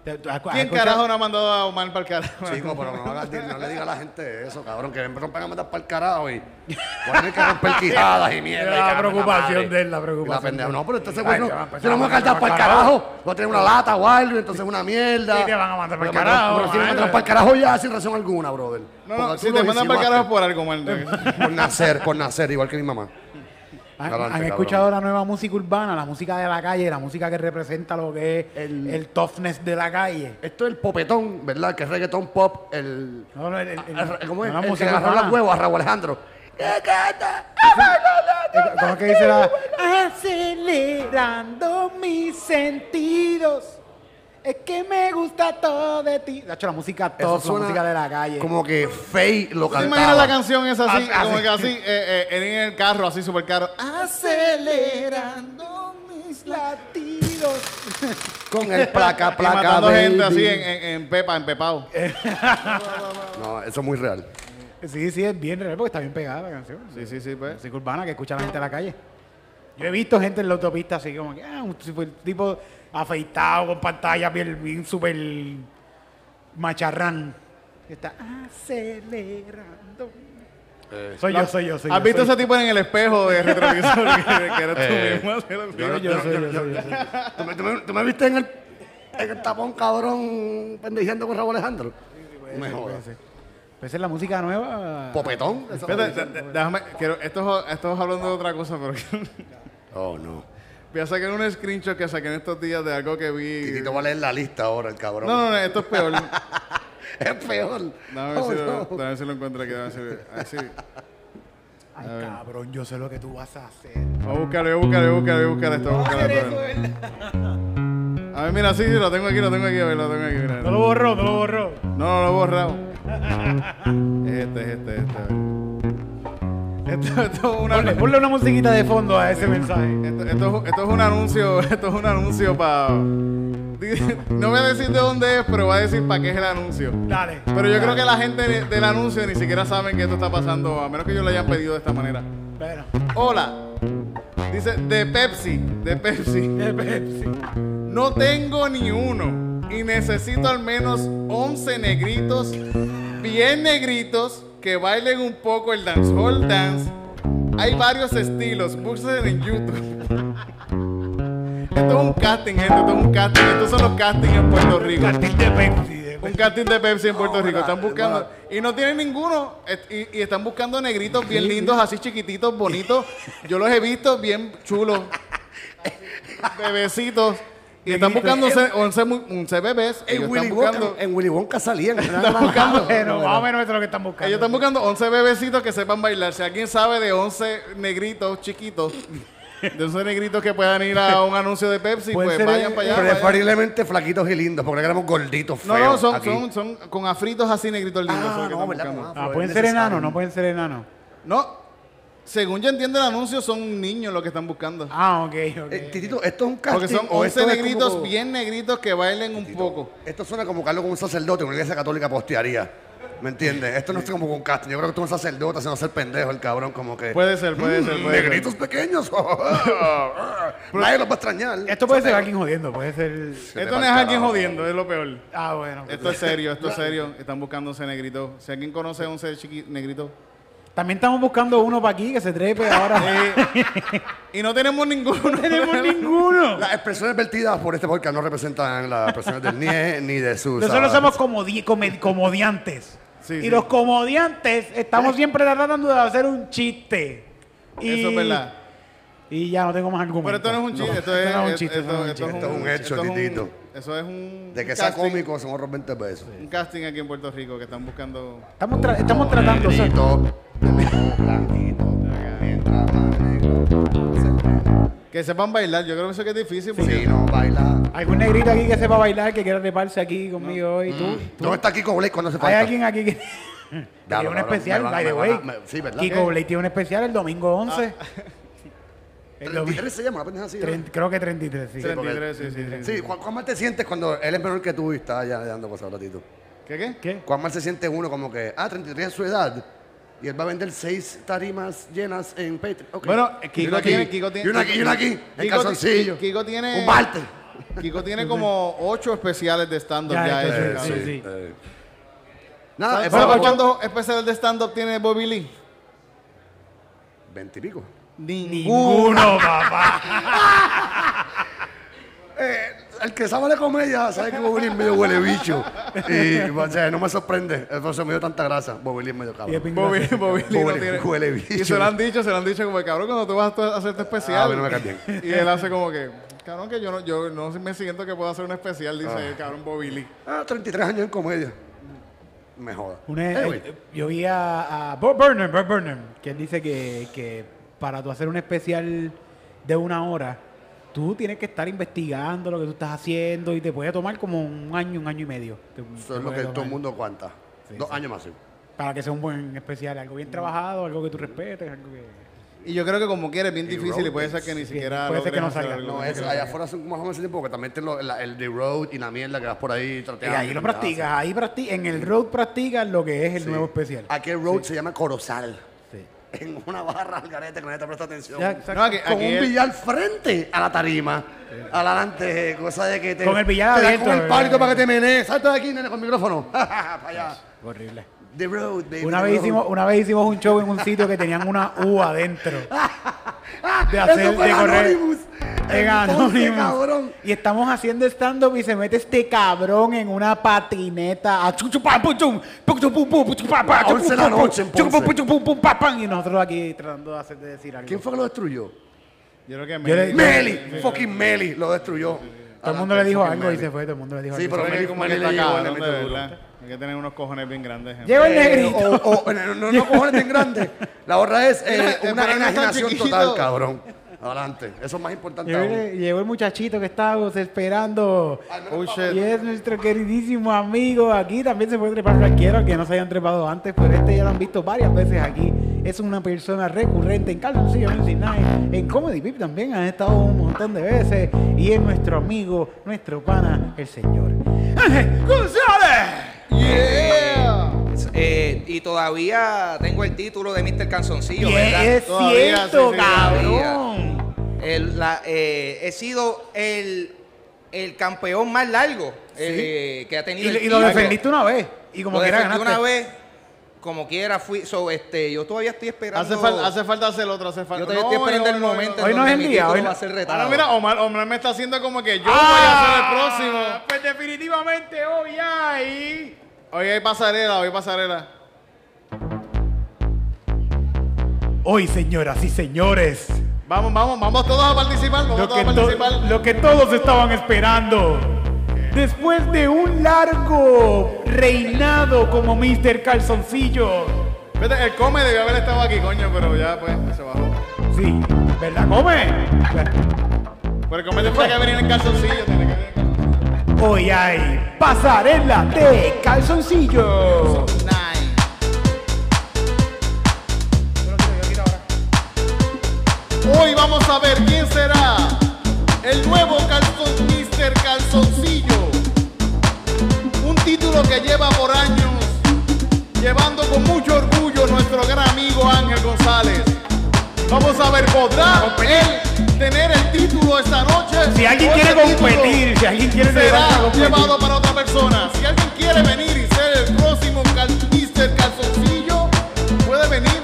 ¿Quién carajo no ha mandado a Omar para el carajo? Chico, pero no, hagas- no le diga a la gente eso, cabrón, que me rompan a mandar para el carajo y *laughs* tener que romper quijadas y mierda. La y preocupación de él, la Y preocupación pendeja, de él. no, pero entonces, bueno, si no voy a cantar para el carajo, voy a tener una lata o algo, y entonces una mierda. Sí, te van a mandar Pero me- carajo, Pero si me mandan para el carajo ya sin razón alguna, brother. No, no, si te mandan para el carajo por algo, Omar. *laughs* Por nacer, por nacer, igual que mi mamá. ¿Han, Adelante, han escuchado la nueva música urbana, la música de la calle, la música que representa lo que es el, El- toughness de la calle? Esto es el popetón, ¿verdad? Que es reggaetón pop, el... No, no, el- el- el- ¿Cómo es? El que agarró huevos a Raúl Alejandro. ¿Cómo es que dice la...? Acelerando mis sentidos. Es que me gusta todo de ti. De hecho, la música tough, la música de la calle. Como que Faye lo ¿Tú te cantaba. imaginas la canción esa así, Ah, como así. que así, eh, eh, en el carro, así súper caro? Acelerando mis latidos. *laughs* Con el placa, Y placa, matando gente así en, en, en Pepa, en Pepao. *laughs* No, eso es muy real. Sí, sí, es bien real porque está bien pegada la canción. Sí, sí, sí, pues. Música urbana que escucha la gente en la calle. Yo he visto gente en la autopista así como que, ah, un tipo, tipo afeitado con pantalla bien, bien súper macharrán. Está acelerando. Soy yo, soy yo, soy yo. ¿Has visto soy- ese tipo en el espejo de retrovisor que, que eres Eh, tú mismo? Soy yo, soy yo, soy yo, soy yo. ¿Tú me, tú me- tú me viste en el, en el tapón, cabrón, pendejeando con Raúl Alejandro? No me jodas. Pues esa es la música nueva. ¿Popetón? Espérate, déjame, quiero, esto, es- esto es hablando de otra cosa, pero Oh, no. Voy a sacar un screenshot que saqué en estos días de algo que vi. Titito va a leer la lista ahora, el cabrón. No, no, no, esto es peor. *laughs* Es peor. Ver, Oh, si, lo, no. déjame ver si lo encuentro aquí. Ver si- a ver si- Ay, cabrón, yo sé lo que tú vas a hacer. Voy a buscarlo, voy a buscarlo, voy a buscarlo, voy a buscar esto. voy a buscar esto. A ver, mira, sí, sí, lo tengo aquí, lo tengo aquí, a ver, lo tengo aquí. Mira. No lo borró, no lo borró. No, no lo he borrado. *laughs* Es este, es este, es este. a ver. Esto, esto es una, Ponle, ponle una musiquita de fondo a ese mensaje. esto, esto es- esto es un anuncio, *laughs* esto es un anuncio para... No voy a decir de dónde es, pero voy a decir para qué es el anuncio. Dale. Pero yo creo que la gente de- del anuncio ni siquiera saben que esto está pasando, a menos que ellos lo hayan pedido de esta manera. Bueno, Hola. Dice de Pepsi, de Pepsi. *laughs* de Pepsi. No tengo ni uno y necesito al menos 11 negritos, bien negritos, que bailen un poco el dancehall dance. Hay varios estilos, búsquense en YouTube. Esto es un casting, gente, esto es un casting. Estos son los castings en Puerto Rico. Cartel de Pepsi. de Un casting de Pepsi en Puerto Rico. Están buscando. Y no tienen ninguno. y están buscando negritos bien lindos, así chiquititos, bonitos. Yo los he visto bien chulos. *laughs* Bebecitos. Y están buscando 11, mu- 11 bebés. En Ellos Willy, están Wonka, buscando, en Willy Wonka salían. están buscando, *laughs* Bueno, más o menos eso es lo que están buscando. ellos están buscando 11 bebecitos que sepan bailar. Si alguien sabe de 11 negritos chiquitos, de 11 negritos que puedan ir a un anuncio de Pepsi, pues ser, vayan eh, para allá. vayan. Preferiblemente flaquitos y lindos, porque éramos gorditos feos No, no, son, aquí. son, son con afritos así negritos lindos. Ah, no, ¿verdad? Ah, pueden ser enanos, no pueden ser enanos. No, según yo entiendo el anuncio, son niños los que están buscando. Ah, ok, ok. Eh, Titito, ¿esto es un casting? Porque son o 11 esto es negritos como- bien negritos que bailen un poco. Esto suena como Carlos con un sacerdote en una iglesia católica postearía. ¿Me entiendes? Esto no es como un casting. Yo creo que esto es un sacerdote haciendo ser pendejo el cabrón, como que. Puede ser, puede ser, puede ser. Negritos pequeños. *laughs* Nadie los va a extrañar. Esto puede ser alguien jodiendo, puede ser. Esto no es alguien jodiendo, es lo peor. Ah, bueno. Esto es serio, esto es *laughs* serio. Están buscando 11 negritos. Si alguien conoce 11 chiqui- negritos. También estamos buscando uno para aquí que se trepe ahora. Y no tenemos ninguno. no tenemos ninguno. Las expresiones vertidas por este podcast no representan las expresiones del NIE ni de sus. Nosotros somos comodi- comed- comodiantes. Sí, y sí. los comodiantes estamos siempre tratando de hacer un chiste. Y, Eso es verdad. Y ya no tengo más argumentos. Pero esto no es un chiste, esto es, no es un esto- chiste. esto- esto no es un esto chiste. Esto es un hecho, esto es un- Titito. Eso es un. De que sea cómico son otros 20 pesos. Un casting aquí en Puerto Rico que están buscando. Estamos, tra- estamos tratando. Que sepan bailar. Yo creo que eso que es difícil. Porque Si no baila. algún negrito aquí que sepa bailar, que quiera treparse aquí conmigo hoy. ¿Tú? ¿Dónde está Kiko Blake cuando se ¿Hay falta? alguien aquí que.? Ya, *laughs* tiene un cabrón, especial, me van- by me the van a- way. me- sí, ¿verdad? Kiko. Blake tiene un especial el domingo 11. *laughs* El domingo- 33 se llama, una pendeja así. ¿no? Tren- creo que 33, sí. 33, sí, sí, sí. Sí, ¿cu- ¿cuán mal te sientes cuando él es menor que tú y está ya dando cosas a ratito? ¿Qué qué? ¿Qué? ¿Cuán mal se siente uno como que, ah, 33 es su edad? Y él va a vender seis tarimas llenas en Patreon. Bueno, Kiko una tiene, Kiko tiene. Y una aquí, y una aquí, en Kiko- calzoncillo. Kiko tiene. Un. Kiko tiene *laughs* como ocho especiales de stand-up Ya, ya. hechos, sí, sí, sí. Eh, Nada, ¿Sabes es ¿Sabes para cuántos especiales de stand-up tiene Bobby Lee? Veintipico. Ninguno, papá. *laughs* Eh, el que sabe de comedia sabe que es medio huele bicho. Y o sea, no me sorprende. Eso me dio tanta grasa. Es medio cabrón. Lee no Huele- tiene. huele bicho. Y se lo han dicho, se lo han dicho como, cabrón, cuando tú vas a hacer tu especial. Ah, a mí no me cae bien. Y él hace como que, cabrón, que yo no, yo no me siento que puedo hacer un especial, dice Ah. el cabrón Bobby Lee. Ah, 33 años en comedia. Me joda. Una- Anyway. eh, yo vi a, a Bob Burnham, Bob Burnham, que él dice que, que para tú hacer un especial de una hora, tú tienes que estar investigando lo que tú estás haciendo y te puede tomar como un año, un año y medio. Te- Eso te es lo que todo el mundo cuenta. Dos años más. Para que sea un buen especial, algo bien trabajado, algo que tú respetes, algo que... Y yo creo que como quiere es bien difícil y puede ser que ni Sí, siquiera puede ser que no salga. No, allá afuera son más o menos ese tiempo porque también tienen lo- la- el Road y la mierda que vas por ahí Y ahí lo practicas, ahí practicas, en el road practicas lo que es el Sí. nuevo especial. Aquí el road se llama Corozal. En una barra al garete que nadie te presta atención. Ya, exacto. No, aquí, con aquí un billar frente a la tarima. Adelante, cosa de que te. Con el billar te da abierto, Con el eh. palito para que te menees. Salta de aquí, nene, con el micrófono. *laughs* para allá. Horrible. The road, baby. Una the vez, road. hicimos, una vez hicimos un show en un sitio que tenían una U adentro. *laughs* *laughs* De hacer, Eso fue de correr. Anonymous. En En Ponce, Anonymous. cabrón. Y estamos haciendo stand-up y se mete este cabrón en una patineta. a chu, chu, pa, pum, chum, pum, chum, pum, pum, pum, chu, pa, pa, A chu, 11 de pum, la pum, noche en. Y nosotros aquí tratando de, hacer, de decir algo. ¿Quién fue que lo destruyó? Yo creo que Meli- Meli. Fucking Meli lo destruyó. Todo el mundo le dijo algo y se fue. Todo el mundo le dijo Sí, algo. pero Creo que Meli, como Meli le llegó, le metió. Hay que tener unos cojones bien grandes. gente. Llegó el Eh, negrito. o, o- no, no, no cojones tan grandes. La otra es eh, una enajenación total, cabrón. Adelante. Eso es más importante Llegó aún. el, llegó el muchachito que estábamos esperando. Oh. Y es nuestro queridísimo amigo aquí. También se puede trepar cualquiera, que no se hayan trepado antes, pero este ya lo han visto varias veces aquí es una persona recurrente en Calzoncillo Music Night, en Comedy Pip también han estado un montón de veces y es nuestro amigo, nuestro pana, el señor Ángel González. Yeah. Eh, y todavía tengo el título de Mr. Canzoncillo, ¿verdad? es Todavía, cierto, sí, sí, cabrón. El- la- eh, he sido el, el campeón más largo eh, que ha Y, tenido el y lo defendiste una vez y como Lo quiera defendí ganaste. una vez, como quiera fui. So, este, yo todavía estoy esperando. Hace, fal- hace falta hacer otro, hace falta. yo todavía estoy esperando el momento Hoy en no es el día, hoy no- va a ser retado. Ahora mira, Omar, Omar me está haciendo como que yo Ah, voy a ser el próximo. Pues definitivamente hoy hay. Hoy hay pasarela, hoy hay pasarela. Hoy, señoras y señores, Vamos, vamos, vamos todos a participar, vamos lo todos que, a to- participar. lo que todos estaban esperando. Después de un largo reinado como Mr. Calzoncillo. Vete, el come debió haber estado aquí, coño, pero ya pues se bajó. Sí, ¿verdad? Come. Pero el come tendría que venir en calzoncillo, tiene que venir. Hoy hay pasarela de calzoncillo. Hoy vamos a ver quién será el nuevo calzón Mr. Calzoncillo. Un título que lleva por años llevando con mucho orgullo nuestro gran amigo Ángel González. Vamos a ver, ¿podrá él tener el título esta noche? Si alguien ¿O quiere título competir, si alguien quiere será llevado para otra persona. Si alguien quiere venir y ser el próximo cal Mr. Calzoncillo, puede venir.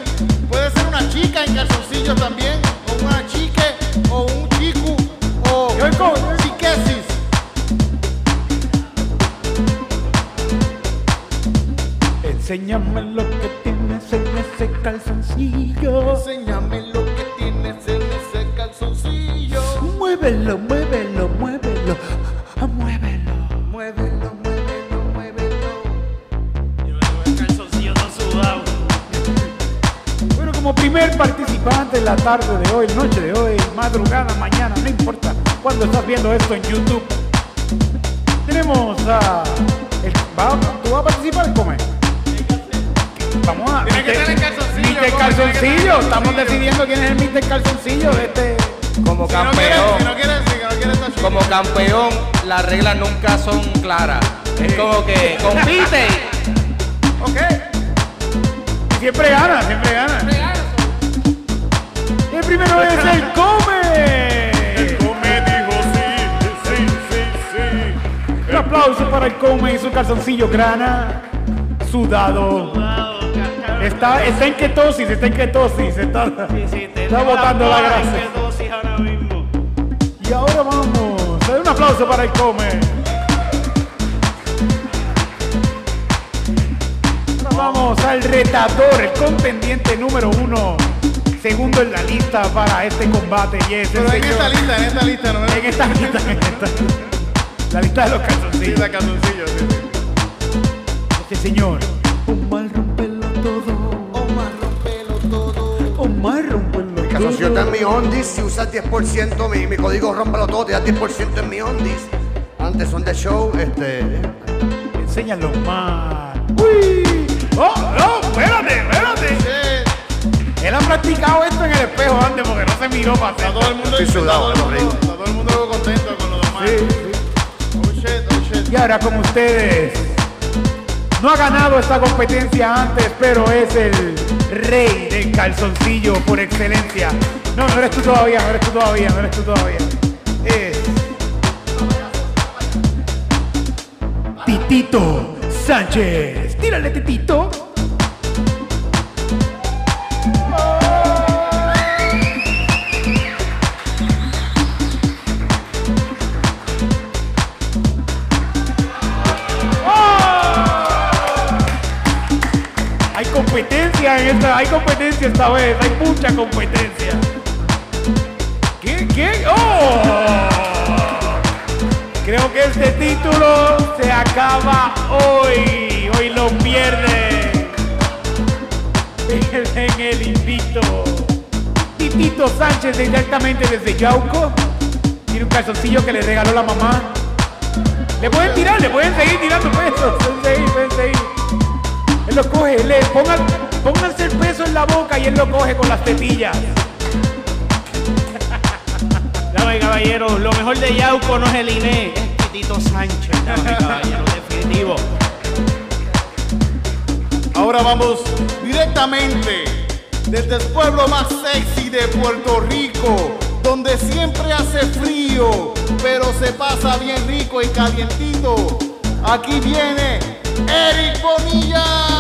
Puede ser una chica en calzoncillo también, o una chique, o un chico, o Enséñame lo que tienes en ese calzoncillo. Enséñame lo que tienes en ese calzoncillo. Muévelo, muévelo, muévelo, ah, muévelo. Muévelo, muévelo, muévelo. calzoncillo no sudado. Bueno, como primer participante en la tarde de hoy, noche de hoy, madrugada, mañana, no importa cuando estás viendo esto en YouTube, tenemos a. el- va- ¿Tú vas a participar, Come? Vamos a. Tiene que en calzoncillo, Mr. Calzoncillo, estamos decidiendo quién es el Mr. Calzoncillo de este. Como Si no quiere, campeón. si no quiere, si no quiere esta chica. Como campeón, las reglas nunca son claras. Es como que compite. Ok. Y siempre gana, siempre gana. El primero es el Come. Come dijo sí, sí, sí, sí. Un aplauso para el Come y su calzoncillo grana, sudado. Está, está en ketosis, está en ketosis, está, está botando la grasa. ahora mismo. Y ahora vamos, dale un aplauso para el Come. Ahora vamos al retador, el contendiente número uno, segundo en la lista para este combate y es Pero en señor- esta lista, en esta lista, no *laughs* en esta lista, en esta la lista de los Sí, calzoncillos. la calzoncillo, sí, sí. Este señor, Omar rompelo Calzoncillo está en mi ondis. Si usas 10%, mi, mi código rómpelo todo, te das 10% en mi ondis. Antes son de show, este. Enséñalo más. Uy, oh, no, espérate, espérate. Sí. Él ha practicado esto en el espejo antes porque no se miró para Está hacer. todo el mundo, Estoy está sudado, todo el lo mundo, está todo el mundo contento con los demás. Sí, sí. Oh shit, oh shit. Y ahora con ustedes, no ha ganado esta competencia antes, pero es el rey del calzoncillo por excelencia. No, no eres tú todavía, no eres tú todavía, no eres tú todavía. Es Titito Sánchez. Tírale, Titito. Hay competencia esta vez, hay mucha competencia. ¿Qué? ¿Qué? ¡Oh! Creo que este título se acaba hoy. Hoy lo pierde. En el, invicto. Titito Sánchez directamente desde Yauco. Tiene un calzoncillo que le regaló la mamá. Le pueden tirar, le pueden seguir tirando pesos. Pueden seguir, pueden seguir. Él lo coge, le ponga, Pónganse el peso en la boca y él lo coge con las tetillas. *laughs* Dame caballero, lo mejor de Yauco no es el INE, es Titito Sánchez, dame caballero, definitivo. Ahora vamos directamente desde el pueblo más sexy de Puerto Rico, donde siempre hace frío, pero se pasa bien rico y calientito. Aquí viene Eric Bonilla.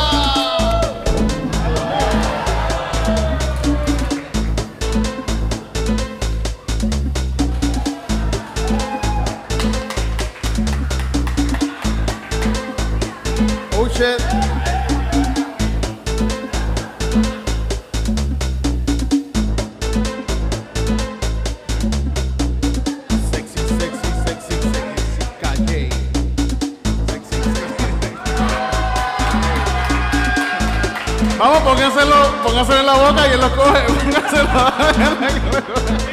La boca y él lo coge. Póngaselo.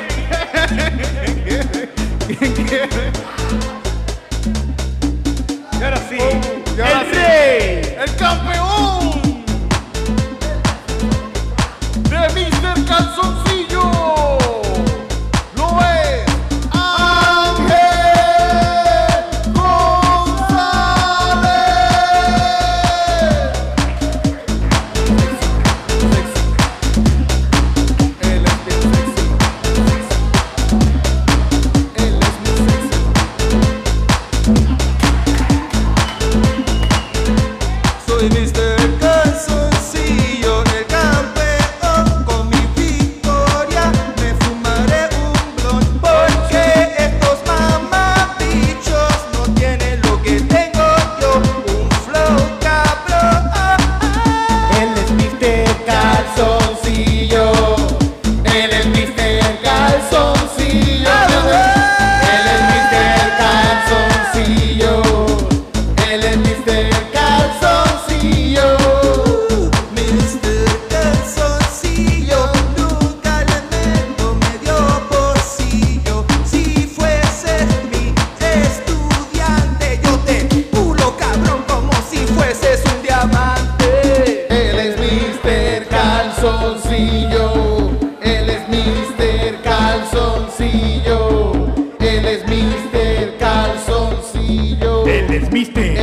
Calzoncillo.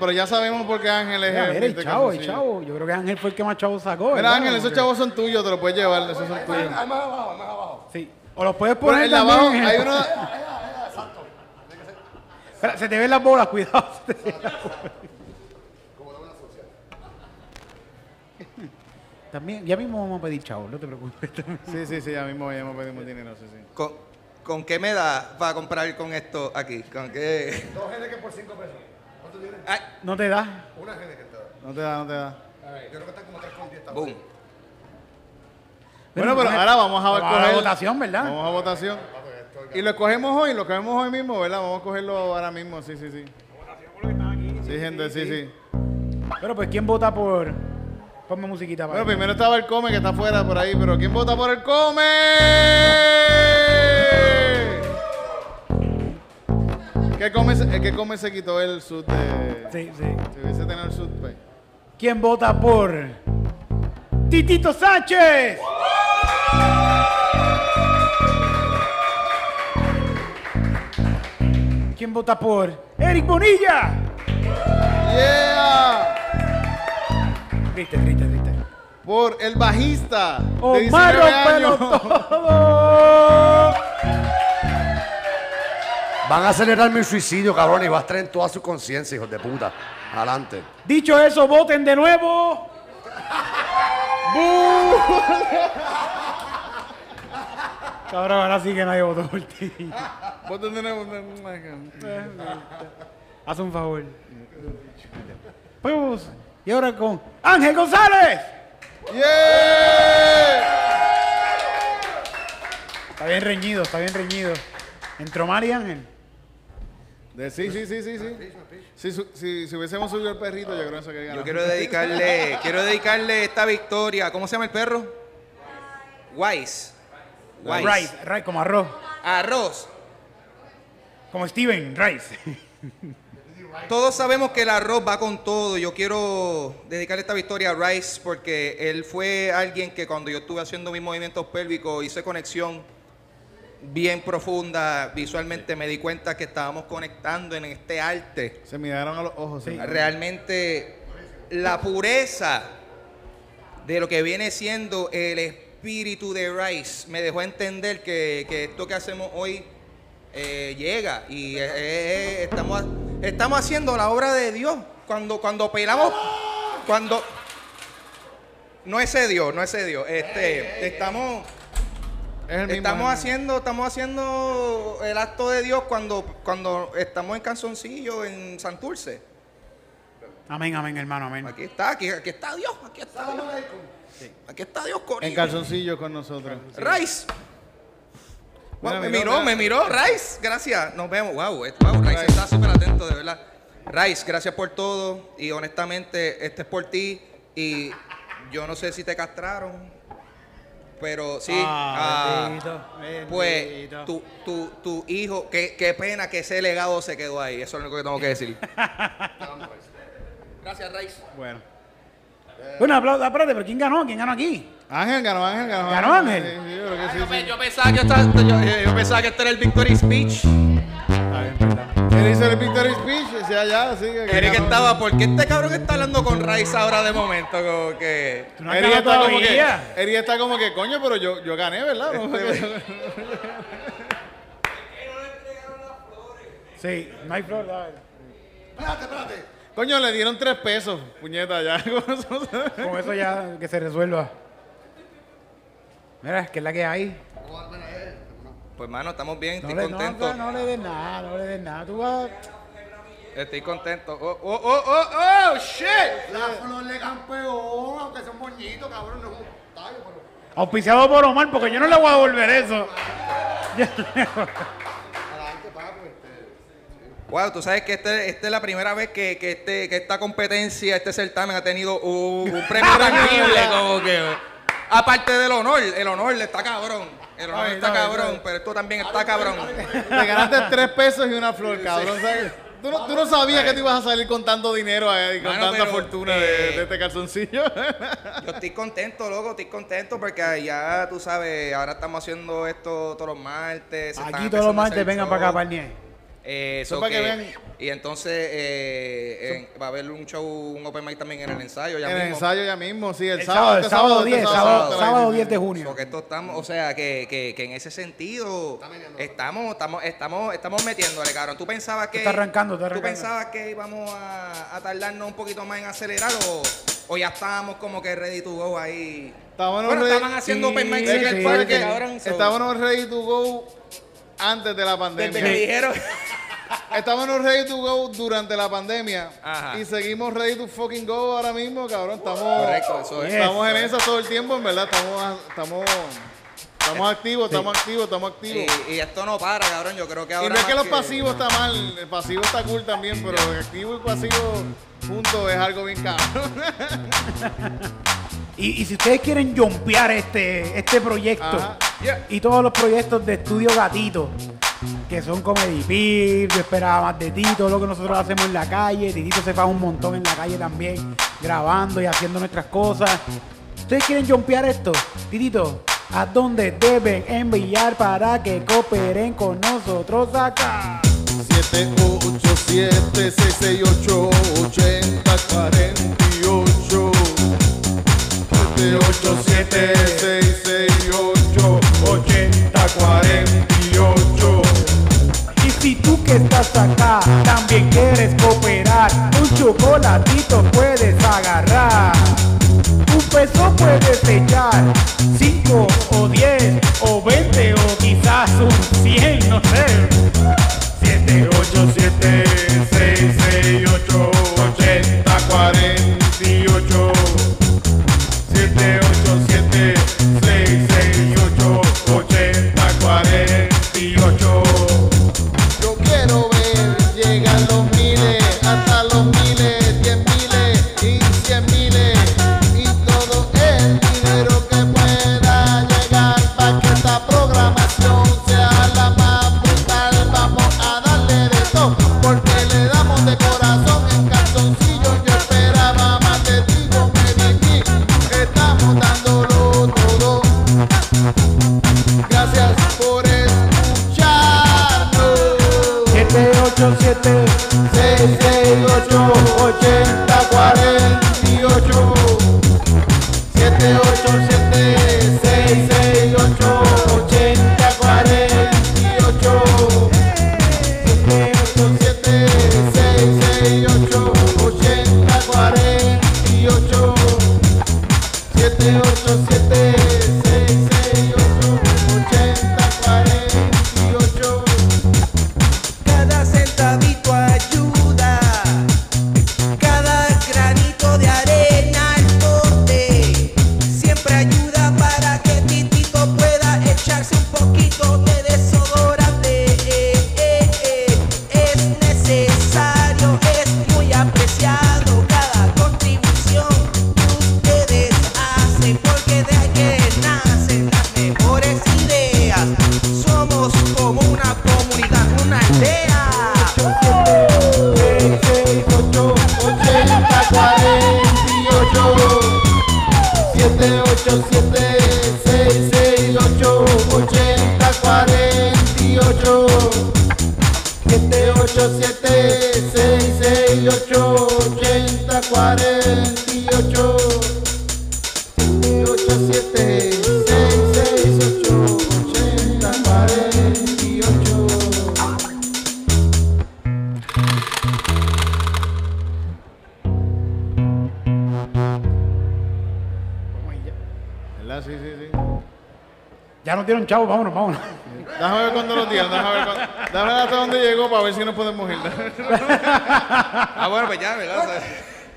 Pero ya sabemos por qué Ángel es Mira, el el chavo, el chavo. Yo creo que Ángel fue el que más chavos sacó. Mira. Ángel, esos chavos son tuyos, te los puedes llevar, esos son tuyos. Sí. O los puedes poner en la también abajo hay uno. *laughs* Espera, se te ven las bolas, cuidado. *laughs* se te ven las bolas. También, ya mismo vamos a pedir chavo, no te preocupes. *laughs* Sí, sí, sí, ya mismo, ya mismo pedimos dinero, sí, sí. ¿Con, con qué me da para comprar con esto aquí? ¿Con qué? Dos que por 5 pesos. ¿Cuánto tienes? Ay, No te da. Una gene que te da. No te da, no te da. Yo creo que está como 3 con 10 boom. Bueno, pero ahora vamos a Vamos a votación, ¿verdad? Vamos a votación. Y lo escogemos hoy, lo cogemos hoy mismo, ¿verdad? Vamos a cogerlo ahora mismo, sí, sí, sí. Sí, gente, sí, sí. Pero pues, ¿quién vota por...? Ponme musiquita para Bueno, primero estaba el Come, que está afuera por ahí, pero ¿quién vota por el Come? ¿Qué come, el que come se quitó el sud de. Sí, sí. Si hubiese tenido el sud, pues. ¿Quién vota por Titito Sánchez? ¿Quién vota por Eric Bonilla? Yeah. Grita, grita, grita. Por el bajista. Omar de 19 años. Todo. Van a acelerar mi suicidio, cabrón, y va a en toda su conciencia, hijos de puta. Adelante. Dicho eso, voten de nuevo. *laughs* Cabrón, ahora sí que nadie votó por ti. Voten de nuevo. Haz un favor. Pues, y ahora con Ángel González. Yeah. Está bien reñido, está bien reñido. Entró Mari y Ángel. De- sí, sí, sí, sí, sí. Si, su- si, si hubiésemos subido el perrito, yo creo que eso que Yo quiero dedicarle, quiero dedicarle esta victoria. ¿Cómo se llama el perro? Wise. Wise. Rice, Rice, como arroz. Arroz. Como Steven, Rice. Todos sabemos que el arroz va con todo. Yo quiero dedicarle esta victoria a Rice porque él fue alguien que cuando yo estuve haciendo mis movimientos pélvicos hice conexión bien profunda. Visualmente me di cuenta que estábamos conectando en este arte. Se miraron a los ojos. sí. Realmente la pureza de lo que viene siendo el espíritu de Rice me dejó entender que, que esto que hacemos hoy eh, llega y eh, eh, estamos, estamos haciendo la obra de Dios. Cuando, cuando pelamos, cuando... No ese Dios, no ese Dios. Este, estamos... Es el mismo, Estamos haciendo, estamos haciendo el acto de Dios cuando, cuando estamos en Canzoncillo, en Santurce. Amén, amén, hermano, amén. Aquí está, aquí, aquí está Dios, aquí está Dios. Aquí está Dios con En calzoncillo con nosotros. Rice. Wow, Mira, me miró, miró, me miró, Rice. Gracias. Nos vemos. Wow, eh, wow Rice está súper atento, de verdad. Rice, gracias por todo. Y honestamente, este es por ti. Y yo no sé si te castraron. Pero sí. ah, bendito, pues bendito. tu, tu, tu hijo, qué, qué pena que ese legado se quedó ahí. Eso es lo único que tengo que decir. *laughs* gracias, Rice. Bueno. Bueno, aplausos, espérate, pero ¿quién ganó? ¿Quién ganó aquí? Ángel ganó, Ángel ganó. ¿Ganó Ángel? Yo pensaba que este era el victory speech. Él hizo el victory speech, decía ya, así que. Eric estaba, ¿por qué este cabrón está hablando con Rice ahora de momento? Como que. ¿Tú no has Eric está como que? Eric está como que, coño, pero yo, yo gané, ¿verdad? No, porque- Sí, no hay flor, dale. Espérate, espérate. coño, le dieron tres pesos, puñeta, ya. *laughs* Con eso ya que se resuelva. Mira, que es la que hay. Pues, mano, estamos bien, No estoy le, no, contento. no le des nada, no le des nada. Tú vas. Estoy contento. Oh, oh, oh, oh, oh, shit. La flor de campeón, aunque un moñito, cabrón, no es un tallo, pero. Auspiciado por Omar, porque yo no le voy a devolver eso. Wow, tú sabes que este, esta es la primera vez que, que, este, que esta competencia, este certamen ha tenido un, un premio *laughs* tangible, como que. Aparte del honor, el honor está cabrón. El honor Ay, está no, cabrón, no. pero esto también está cabrón. Te ganaste tres pesos y una flor, cabrón. ¿sabes? Tú, no, tú no sabías que te ibas a salir con tanto dinero eh, y con Mano, tanta pero, fortuna de, eh, de este calzoncillo. *laughs* Yo estoy contento, loco, estoy contento porque ya tú sabes, ahora estamos haciendo esto todos los martes. Aquí todos los martes vengan para acá, shows. El. Eh, Eso so para que que- vean. Y entonces eh, en- va a haber un show, un open mic también en el ensayo. Ya en el mismo. ensayo ya mismo, sí, el, El sábado. sábado, el este sábado este 10, sábado, sábado, sábado, sábado sí, 10 de junio. Porque esto estamos, o sea, que, que, que en ese sentido estamos, estamos, estamos, estamos metiéndole, cabrón. ¿Tú pensabas que Está arrancando, está ¿Tú arrancando. pensabas que íbamos a, a tardarnos un poquito más en acelerar o, o ya estábamos como que ready to go ahí? Estábamos bueno, ready- estaban haciendo Sí, open mics sí, en el sí, parque, sí. cabrón. so- Estábamos ready to go antes de la pandemia. desde que dijeron. *laughs* Estábamos ready to go durante la pandemia. Ajá. Y seguimos ready to fucking go ahora mismo, cabrón. Estamos, Correcto, eso es. estamos en eso todo el tiempo, en verdad. Estamos, estamos, estamos activos, estamos activos, estamos activos. Y, y esto no para, cabrón. Yo creo que Y ahora. no es que los pasivos está mal, el pasivo está cool también, pero el activo y pasivo juntos es algo bien cabrón. *laughs* Y, y si ustedes quieren jumpear este, este proyecto Ajá. Y todos los proyectos de Estudio Gatito, que son Comedy yo esperaba más de ti, todo lo que nosotros hacemos en la calle, Titito se fa un montón en la calle también, grabando y haciendo nuestras cosas. ¿Ustedes quieren jumpear esto? Titito, ¿a dónde deben enviar para que cooperen con nosotros acá? 787 668 8048 787 668 8048 Y si tú que estás acá también quieres cooperar, un chocolatito puedes agarrar. Un peso puedes echar, cinco o diez o veinte o quizás un cien, no sé. 787 668 8048 787 787 668 8048 787 pues ya, ¿verdad?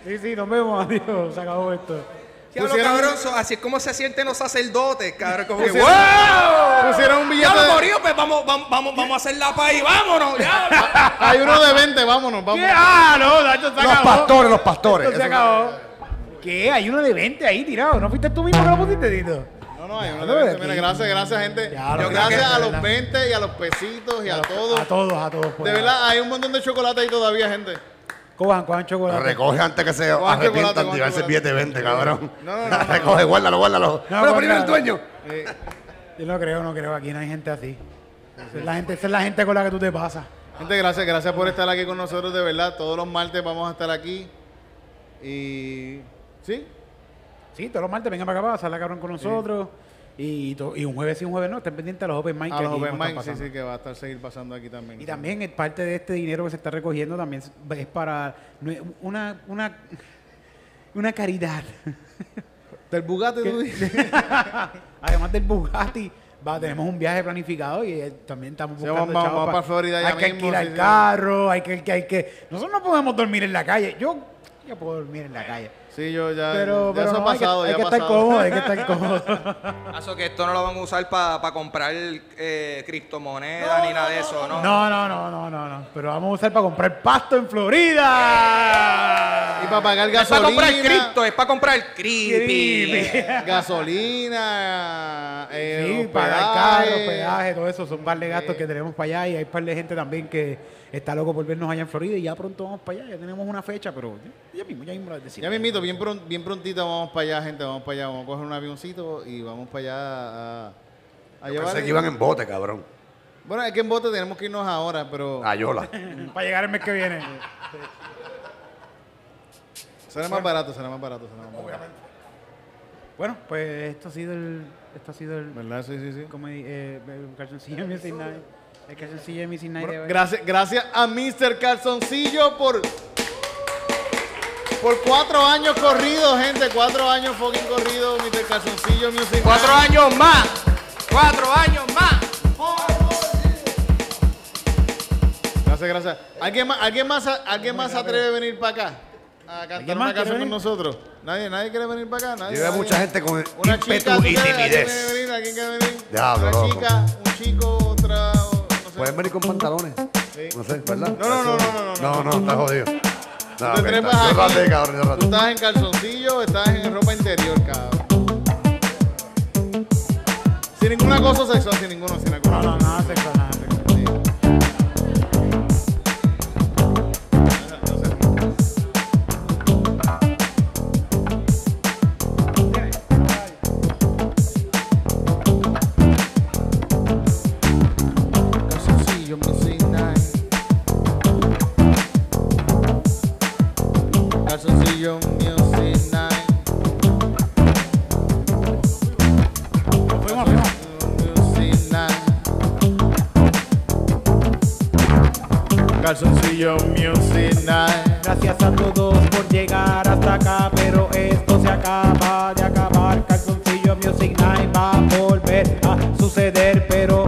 Sí, sí, nos vemos, *laughs* adiós, se acabó esto. diablo, Pusieron- cabrón, so- así es como se sienten los sacerdotes, cabrón. Como que, ¡wow! Pusieron un billete de- pues vamos, vamos, vamos, vamos a hacer la paz y vámonos, ya. *laughs* Hay uno de 20, vámonos, ¿Qué? vámonos. Ah, no, Nacho, se Los acabó. pastores, los pastores. Esto se Eso- acabó. ¿Qué? Hay uno de 20 ahí tirado. ¿No fuiste tú mismo que lo pusiste, Tito? No, no, hay uno No, de 20. aquí. Mira, gracias, gracias, gente. Ya, lo gracias que- a los ¿verdad? 20 y a los pesitos y a todos. A todos, a todos. pues. De verdad, hay un montón de chocolate ahí todavía, gente. Cojan, cojan chocolate. Recoge antes que se Cojan chocolate, arrepientan cojan de llevarse el chocolate. billete 20, cabrón. No, no, *laughs* no, no. Recoge, guárdalo, guárdalo. No, Pero primero el dueño. Eh, Yo no creo, no creo. Aquí no hay gente así. Esa es la gente, esa es la gente con la que tú te pasas. gente, gracias, gracias por estar aquí con nosotros, de verdad. Todos los martes vamos a estar aquí. Y. ¿Sí? Sí, todos los martes vengan para acá pasarla cabrón con nosotros. Y, y un jueves y un jueves no, estén pendientes a los open mic. A que los Open sí, sí, que va a estar seguir pasando aquí también. Y también eh, parte de este dinero que se está recogiendo también es- para una, una, una caridad. *laughs* Del Bugatti, tú dices. *laughs* Además del Bugatti, va, tenemos un viaje planificado y eh, también estamos Sí, buscando vamos- chavos vamos pa- para Florida ya Hay que alquilar sí, sí. carro, hay que, que, hay que... Nosotros no podemos dormir en la calle. Yo, yo puedo dormir en la calle. Sí, yo ya. Pero, ya pero eso no, ha hay que, pasado, hay ya que estar pasado. cómodo, hay que estar *laughs* cómodo. Eso que esto no lo van a usar para comprar eh, criptomonedas ni nada de eso, ¿no? No, no, no, no, no, no. Pero vamos a usar para comprar pasto en Florida. Y para pagar Es para comprar gasolina. cripto, es para comprar creepy. *laughs* Gasolina, eh, Sí, pagar hospedaje. carro, hospedaje, todo eso son un par de gastos que tenemos para allá y hay un par de gente también que está loco por vernos allá en Florida y ya pronto vamos para allá, ya tenemos una fecha, pero ya, ya mismo, ya mismo lo decimos. Ya mismito, bien, pron- bien prontito vamos para allá, gente, vamos para allá, vamos a coger un avioncito y vamos para allá a, a llevar... Pensé que iban en bote, cabrón. Bueno, es que en bote tenemos que irnos ahora, pero Ayola. *laughs* Para llegar el mes que viene. será más barato, será más barato, será más barato. Bueno, pues esto ha sido el. Esto ha sido el. ¿Verdad? Sí, sí, sí. Como eh, el calzoncillo Music Night. El calzoncillo Music Night de hoy. Gracias, gracias a Mr. Calzoncillo por por cuatro años corridos, gente. Cuatro años fucking corridos, Mr. Calzoncillo Music. Cuatro años más. Cuatro años más. Gracias, gracias. ¿Alguien más, alguien más, alguien más se atreve a venir para acá? A cantar ¿Alguien una canción con venir? nosotros. Nadie, nadie quiere venir para acá. Nadie, Yo veo nadie. mucha gente con Una chica, ímpetu ¿tú y? ¿Alguien quiere timidez. venir? ¿Alguien quiere venir? Diablo, Una loco. chica, un chico, otra. o- No sé. Pueden venir con pantalones. No sé, ¿verdad? No, no, no, no, no, No, no, está jodido. No, te ok, trepas está- aquí. trépate, cabrón, Tú estás en calzoncillo, estás en ropa interior, cabrón. Sin ningún acoso sexual, sin ninguno, sin No, no, nada sexual, Calzoncillo Music Night. Gracias a todos por llegar hasta acá, pero esto se acaba de acabar. Calzoncillo Music Night va a volver a suceder, pero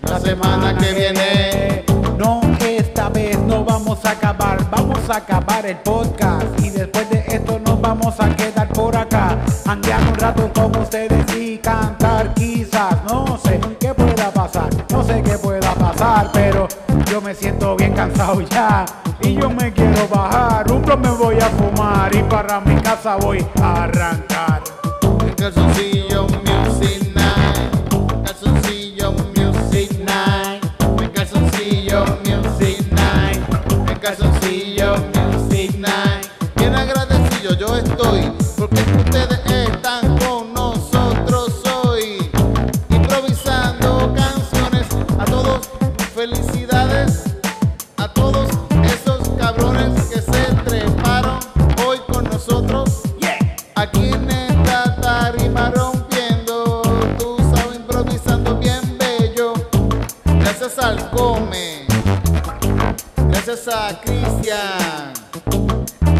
La semana que viene. No, esta vez no vamos a acabar, vamos a acabar el podcast y después de esto nos vamos a quedar por acá, andear un rato con ustedes y cantar quizás, no sé qué pueda pasar, no sé qué pueda pasar, pero y yo me quiero bajar, un me voy a fumar y para mi casa voy a arrancar. Calzoncillo Cristian,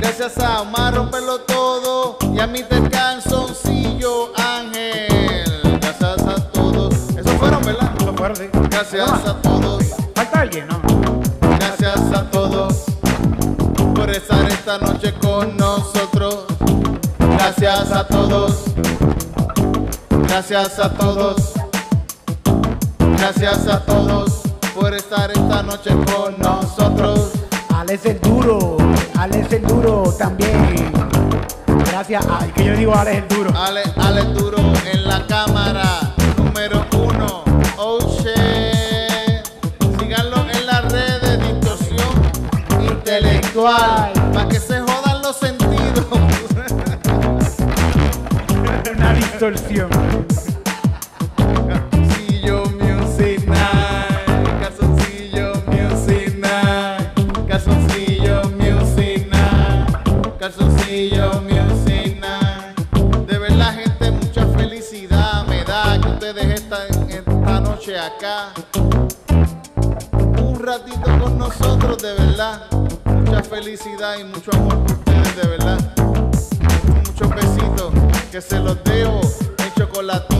gracias a Omar Romperlo Todo y a Mr. Calzoncillo Ángel. Gracias a todos. Esos fueron, ¿verdad? Eso fueron, sí. Gracias a todos. ¿Falta alguien? No. Gracias a todos por estar esta noche con nosotros. Gracias a todos. Gracias a todos. Gracias a todos por estar esta noche con nosotros. Alex el duro, Alex el duro también. Gracias a que yo digo Alex el duro. Ale, Ale Duro en la cámara número uno. Oh shit. Síganlo en las redes distorsión intelectual. Para que se jodan los sentidos. *laughs* Una distorsión. De verdad. Mucha felicidad y mucho amor por ustedes, de verdad. Muchos besitos que se los dejo en chocolate.